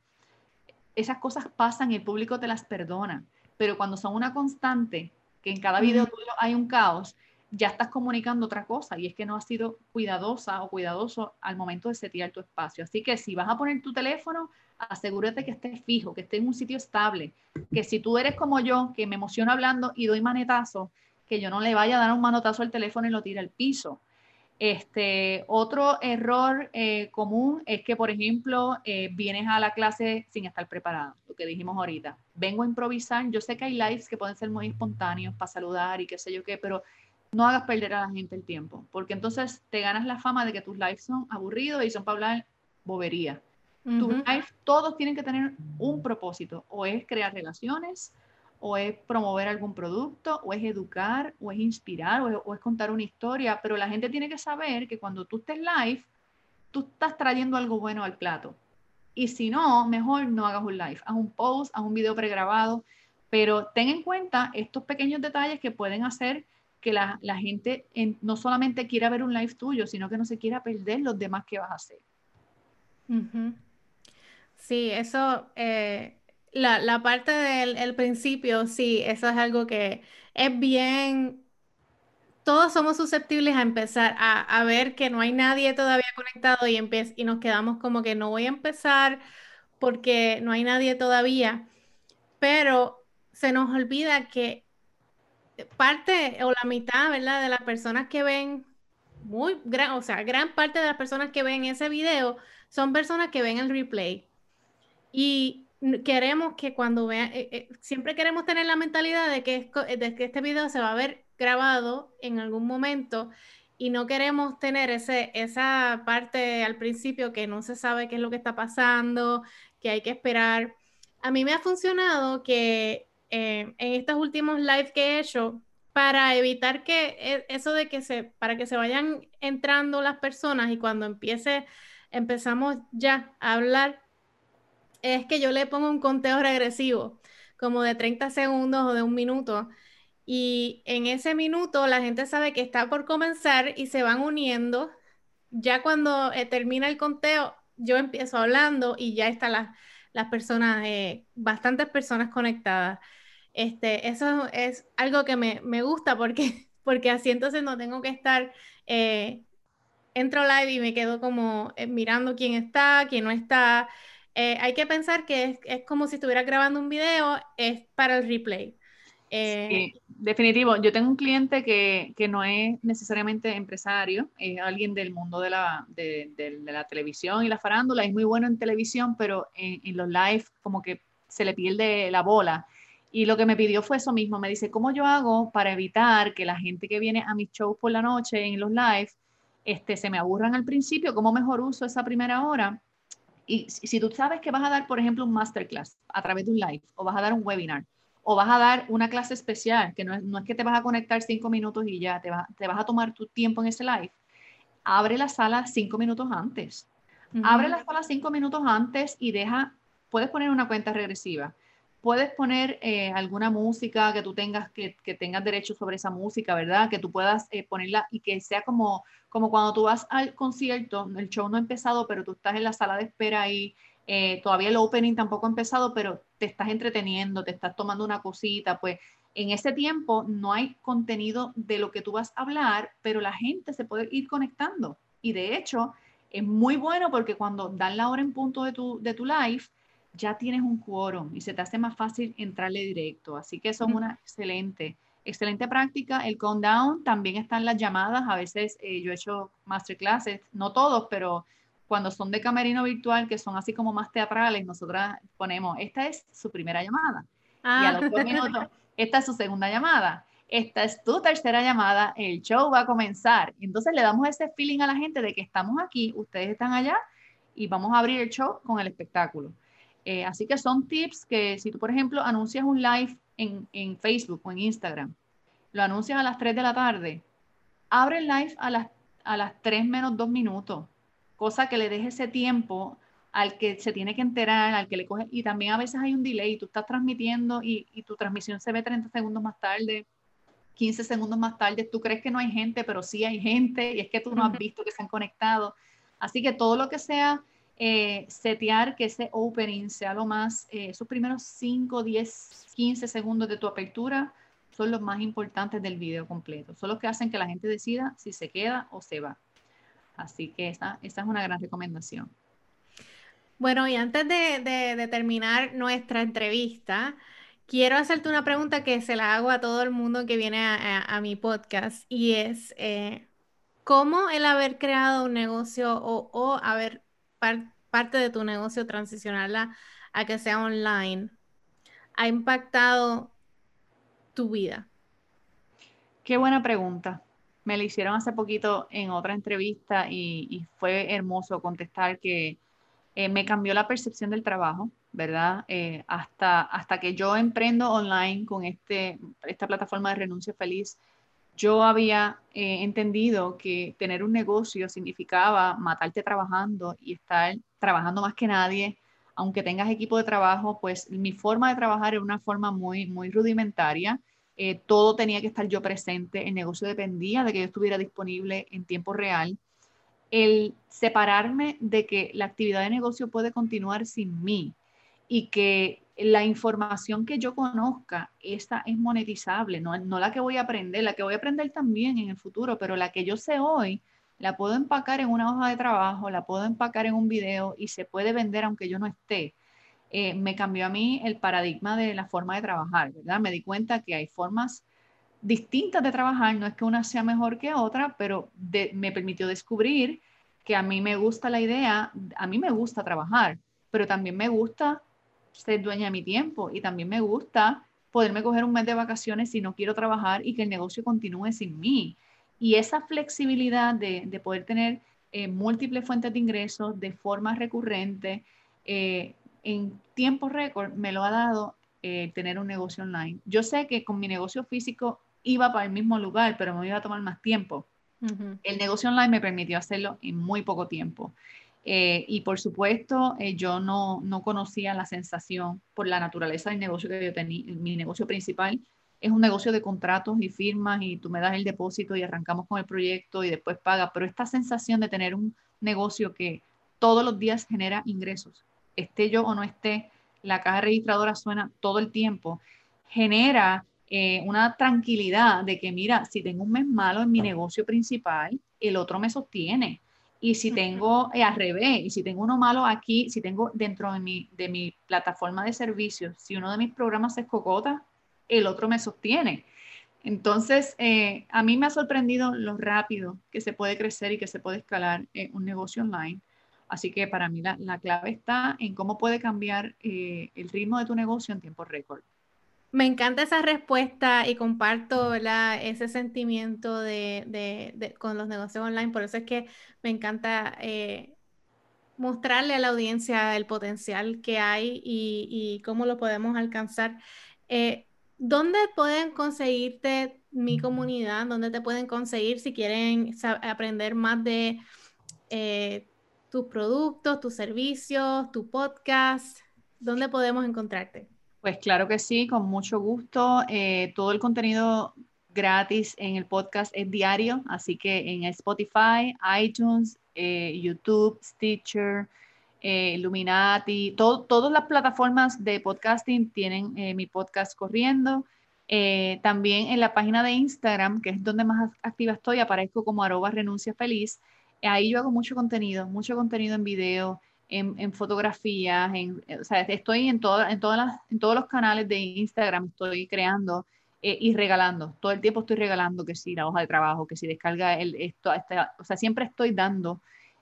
S2: esas cosas pasan y el público te las perdona. Pero cuando son una constante, que en cada video tuyo hay un caos, ya estás comunicando otra cosa y es que no has sido cuidadosa o cuidadoso al momento de setear tu espacio. Así que si vas a poner tu teléfono, asegúrate que esté fijo, que esté en un sitio estable, que si tú eres como yo, que me emociono hablando y doy manetazo, que yo no le vaya a dar un manotazo al teléfono y lo tire al piso. Este, otro error eh, común es que, por ejemplo, eh, vienes a la clase sin estar preparado, lo que dijimos ahorita. Vengo a improvisar. Yo sé que hay lives que pueden ser muy espontáneos para saludar y qué sé yo qué, pero no hagas perder a la gente el tiempo, porque entonces te ganas la fama de que tus lives son aburridos y son para hablar bobería. Tus lives todos tienen que tener un propósito, o es crear relaciones, o es promover algún producto, o es educar, o es inspirar, o es, contar una historia, pero la gente tiene que saber que cuando tú estés live, tú estás trayendo algo bueno al plato. Y si no, mejor no hagas un live, haz un post, haz un video pregrabado, pero ten en cuenta estos pequeños detalles que pueden hacer que la, gente no solamente quiera ver un live tuyo, sino que no se quiera perder los demás que vas a hacer.
S1: Sí, eso, eh, la, parte del principio, sí, eso es algo que es bien, todos somos susceptibles a empezar a, ver que no hay nadie todavía conectado y, y nos quedamos como que no voy a empezar porque no hay nadie todavía, pero se nos olvida que parte o la mitad, ¿verdad? De las personas que ven muy gran, o sea, gran parte de las personas que ven ese video son personas que ven el replay. Y queremos que cuando vean, eh, eh, siempre queremos tener la mentalidad de que, de que este video se va a ver grabado en algún momento y no queremos tener ese, esa parte al principio que no se sabe qué es lo que está pasando, que hay que esperar. A mí me ha funcionado que eh, en estos últimos live que he hecho, para evitar que e, eso de que se, para que se vayan entrando las personas y cuando empiece, empezamos ya a hablar, es que yo le pongo un conteo regresivo, como de 30 segundos o de un minuto. Y en ese minuto la gente sabe que está por comenzar y se van uniendo. Ya cuando eh, termina el conteo, yo empiezo hablando y ya están las, las personas, eh, bastantes personas conectadas. Este, eso es algo que me, me, gusta porque, porque así entonces no tengo que estar, eh, entro live y me quedo como eh, mirando quién está, quién no está. Hay que pensar que es, es, como si estuviera grabando un video, es para el replay.
S2: Sí, definitivo. Yo tengo un cliente que, que, no es necesariamente empresario, es alguien del mundo de la, de, la televisión y la farándula, es muy bueno en televisión, pero en, los live como que se le pierde la bola y lo que me pidió fue eso mismo. Me dice, ¿cómo yo hago para evitar que la gente que viene a mis shows por la noche en los live este, se me aburran al principio? ¿Cómo mejor uso esa primera hora? Y si tú sabes que vas a dar, por ejemplo, un masterclass a través de un live, o vas a dar un webinar, o vas a dar una clase especial, que no es, no es que te vas a conectar cinco minutos y ya, te, te vas a tomar tu tiempo en ese live, abre la sala cinco minutos antes. Abre la sala cinco minutos antes y deja, puedes poner una cuenta regresiva puedes poner eh, alguna música que tú tengas, que, que, tengas derecho sobre esa música, ¿verdad? Que tú puedas eh, ponerla y que sea como, como cuando tú vas al concierto, el show no ha empezado, pero tú estás en la sala de espera ahí, eh, todavía el opening tampoco ha empezado, pero te estás entreteniendo, te estás tomando una cosita, pues en ese tiempo no hay contenido de lo que tú vas a hablar, pero la gente se puede ir conectando. Y de hecho, es muy bueno porque cuando dan la hora en punto de tu, de tu live, ya tienes un quórum y se te hace más fácil entrarle directo. Así que eso es una excelente, excelente práctica. El countdown también están las llamadas. A veces eh, yo he hecho masterclasses, no todos, pero cuando son de camerino virtual, que son así como más teatrales, nosotras ponemos, esta es su primera llamada. Y a los dos ah. minutos, esta es su segunda llamada. Esta es tu tercera llamada, el show va a comenzar. Entonces le damos ese feeling a la gente de que estamos aquí, ustedes están allá y vamos a abrir el show con el espectáculo. Eh, así que son tips que si tú, por ejemplo, anuncias un live en, en, Facebook o en Instagram, lo anuncias a las 3 de la tarde, abre el live a las, a las 3 menos 2 minutos, cosa que le deje ese tiempo al que se tiene que enterar, al que le coge, y también a veces hay un delay, tú estás transmitiendo y, y tu transmisión se ve 30 segundos más tarde, 15 segundos más tarde, tú crees que no hay gente, pero sí hay gente, y es que tú no has visto que se han conectado. Así que todo lo que sea eh, setear que ese opening sea lo más, eh, esos primeros 5, 10, 15 segundos de tu apertura son los más importantes del video completo. Son los que hacen que la gente decida si se queda o se va. Así que esa, esa es una gran recomendación.
S1: Bueno, y antes de, de, terminar nuestra entrevista, quiero hacerte una pregunta que se la hago a todo el mundo que viene a, a, mi podcast y es, eh, ¿cómo el haber creado un negocio o, o haber parte de tu negocio transicionarla a que sea online ha impactado tu vida?
S2: Qué buena pregunta. Me la hicieron hace poquito en otra entrevista y, fue hermoso contestar que eh, me cambió la percepción del trabajo, ¿verdad? Eh, hasta, hasta que yo emprendo online con este, esta plataforma de renuncia feliz, yo había eh, entendido que tener un negocio significaba matarte trabajando y estar trabajando más que nadie, aunque tengas equipo de trabajo, pues mi forma de trabajar era una forma muy, muy rudimentaria. Eh, todo tenía que estar yo presente, el negocio dependía de que yo estuviera disponible en tiempo real. El separarme de que la actividad de negocio puede continuar sin mí y que la información que yo conozca, esa es monetizable, no, no la que voy a aprender, la que voy a aprender también en el futuro, pero la que yo sé hoy, la puedo empacar en una hoja de trabajo, la puedo empacar en un video y se puede vender aunque yo no esté. Eh, me cambió a mí el paradigma de la forma de trabajar, ¿verdad? Me di cuenta que hay formas distintas de trabajar, no es que una sea mejor que otra, pero me permitió descubrir que a mí me gusta la idea, a mí me gusta trabajar, pero también me gusta ser dueña de mi tiempo y también me gusta poderme coger un mes de vacaciones si no quiero trabajar y que el negocio continúe sin mí. Y esa flexibilidad de, poder tener eh, múltiples fuentes de ingresos de forma recurrente eh, en tiempo récord me lo ha dado eh, tener un negocio online. Yo sé que con mi negocio físico iba para el mismo lugar, pero me iba a tomar más tiempo. El negocio online me permitió hacerlo en muy poco tiempo. Eh, y por supuesto, eh, yo no, no, conocía la sensación por la naturaleza del negocio que yo tenía. Mi negocio principal es un negocio de contratos y firmas y tú me das el depósito y arrancamos con el proyecto y después paga. Pero esta sensación de tener un negocio que todos los días genera ingresos, esté yo o no esté, la caja registradora suena todo el tiempo, genera eh, una tranquilidad de que, mira, si tengo un mes malo en mi negocio principal, el otro me sostiene. Y si tengo eh, al revés, y si tengo uno malo aquí, si tengo dentro de mi, de mi plataforma de servicios, si uno de mis programas se escocota, el otro me sostiene. Entonces, eh, a mí me ha sorprendido lo rápido que se puede crecer y que se puede escalar un negocio online. Así que para mí la, la clave está en cómo puede cambiar el ritmo de tu negocio en tiempo récord.
S1: Me encanta esa respuesta y comparto ese sentimiento de, con los negocios online. Por eso es que me encanta eh, mostrarle a la audiencia el potencial que hay y, cómo lo podemos alcanzar. Eh, ¿Dónde pueden conseguirte mi comunidad? ¿Dónde te pueden conseguir si quieren aprender más de eh, tus productos, tus servicios, tu podcast? ¿Dónde podemos encontrarte?
S2: Pues claro que sí, con mucho gusto. Eh, todo el contenido gratis en el podcast es diario, así que en Spotify, iTunes, eh, YouTube, Stitcher, eh, Illuminati, todas las plataformas de podcasting tienen mi podcast corriendo. también en la página de Instagram, que es donde más activa estoy, aparezco como arroba renuncia feliz. Ahí yo hago mucho contenido, mucho contenido en video, en, fotografías, en, eh, o sea, estoy en, todas las, en todos los canales de Instagram, estoy creando eh, y regalando, todo el tiempo estoy regalando, que si la hoja de trabajo, que si descarga el, esto, este, o sea, siempre estoy dando.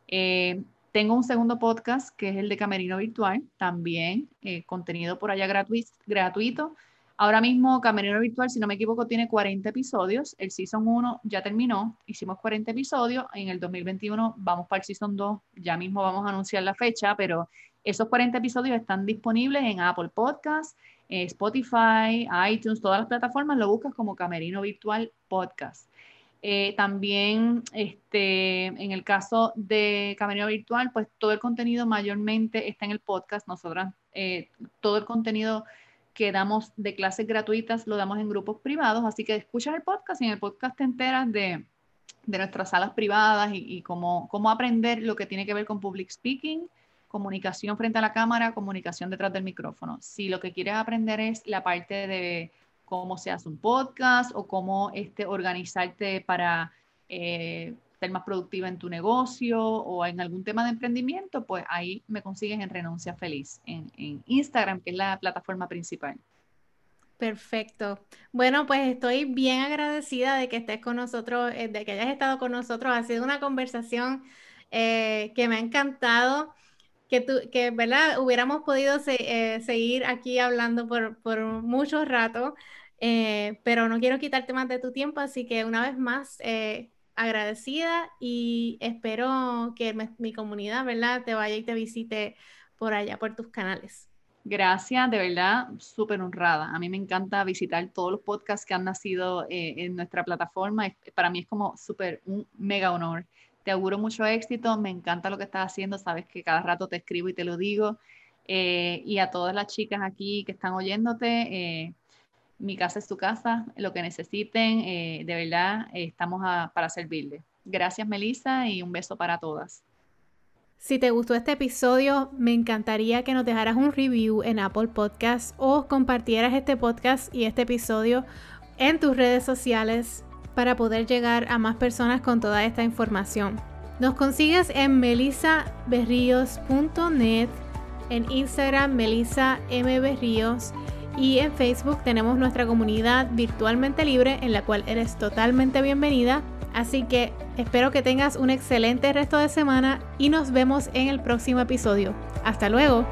S2: Eh, tengo un segundo podcast que es el de Camerino Virtual, también contenido por allá gratuito Ahora mismo Camerino Virtual, si no me equivoco, tiene 40 episodios. El Season 1 ya terminó, hicimos 40 episodios. En el 2021 vamos para el Season 2, ya mismo vamos a anunciar la fecha, pero esos 40 episodios están disponibles en Apple Podcasts, Spotify, iTunes, todas las plataformas. Lo buscas como Camerino Virtual Podcast. Eh, también este, en el caso de Camerino Virtual, pues todo el contenido mayormente está en el podcast. Nosotras, eh, todo el contenido que damos de clases gratuitas, lo damos en grupos privados, así que escuchas el podcast y en el podcast te enteras de, de nuestras salas privadas y, cómo, cómo, aprender lo que tiene que ver con public speaking, comunicación frente a la cámara, comunicación detrás del micrófono. Si lo que quieres aprender es la parte de cómo se hace un podcast o cómo este, organizarte para eh, ser más productiva en tu negocio o en algún tema de emprendimiento, pues ahí me consigues en Renuncia Feliz, en, Instagram, que es la plataforma principal.
S1: Perfecto. Bueno, pues estoy bien agradecida de que estés con nosotros, eh, de que hayas estado con nosotros. Ha sido una conversación eh, que me ha encantado, que, tú, que ¿verdad? hubiéramos podido eh, seguir aquí hablando por, por mucho rato, pero no quiero quitarte más de tu tiempo, así que una vez más, agradecida y espero que mi comunidad, ¿verdad?, te vaya y te visite por allá, por tus canales.
S2: Gracias, de verdad, súper honrada. A mí me encanta visitar todos los podcasts que han nacido eh, en nuestra plataforma. Para mí es como súper un mega honor. Te auguro mucho éxito, me encanta lo que estás haciendo, sabes que cada rato te escribo y te lo digo. Eh, y a todas las chicas aquí que están oyéndote, eh, mi casa es tu casa, lo que necesiten, eh, de verdad estamos para servirles. Gracias Melissa y un beso para todas.
S1: Si te gustó este episodio, me encantaría que nos dejaras un review en Apple Podcasts o compartieras este podcast y este episodio en tus redes sociales para poder llegar a más personas con toda esta información. Nos consigues en melisaberrios.net, en Instagram Melissa M. Berríos y en Facebook tenemos nuestra comunidad virtualmente libre en la cual eres totalmente bienvenida. Así que espero que tengas un excelente resto de semana y nos vemos en el próximo episodio. Hasta luego.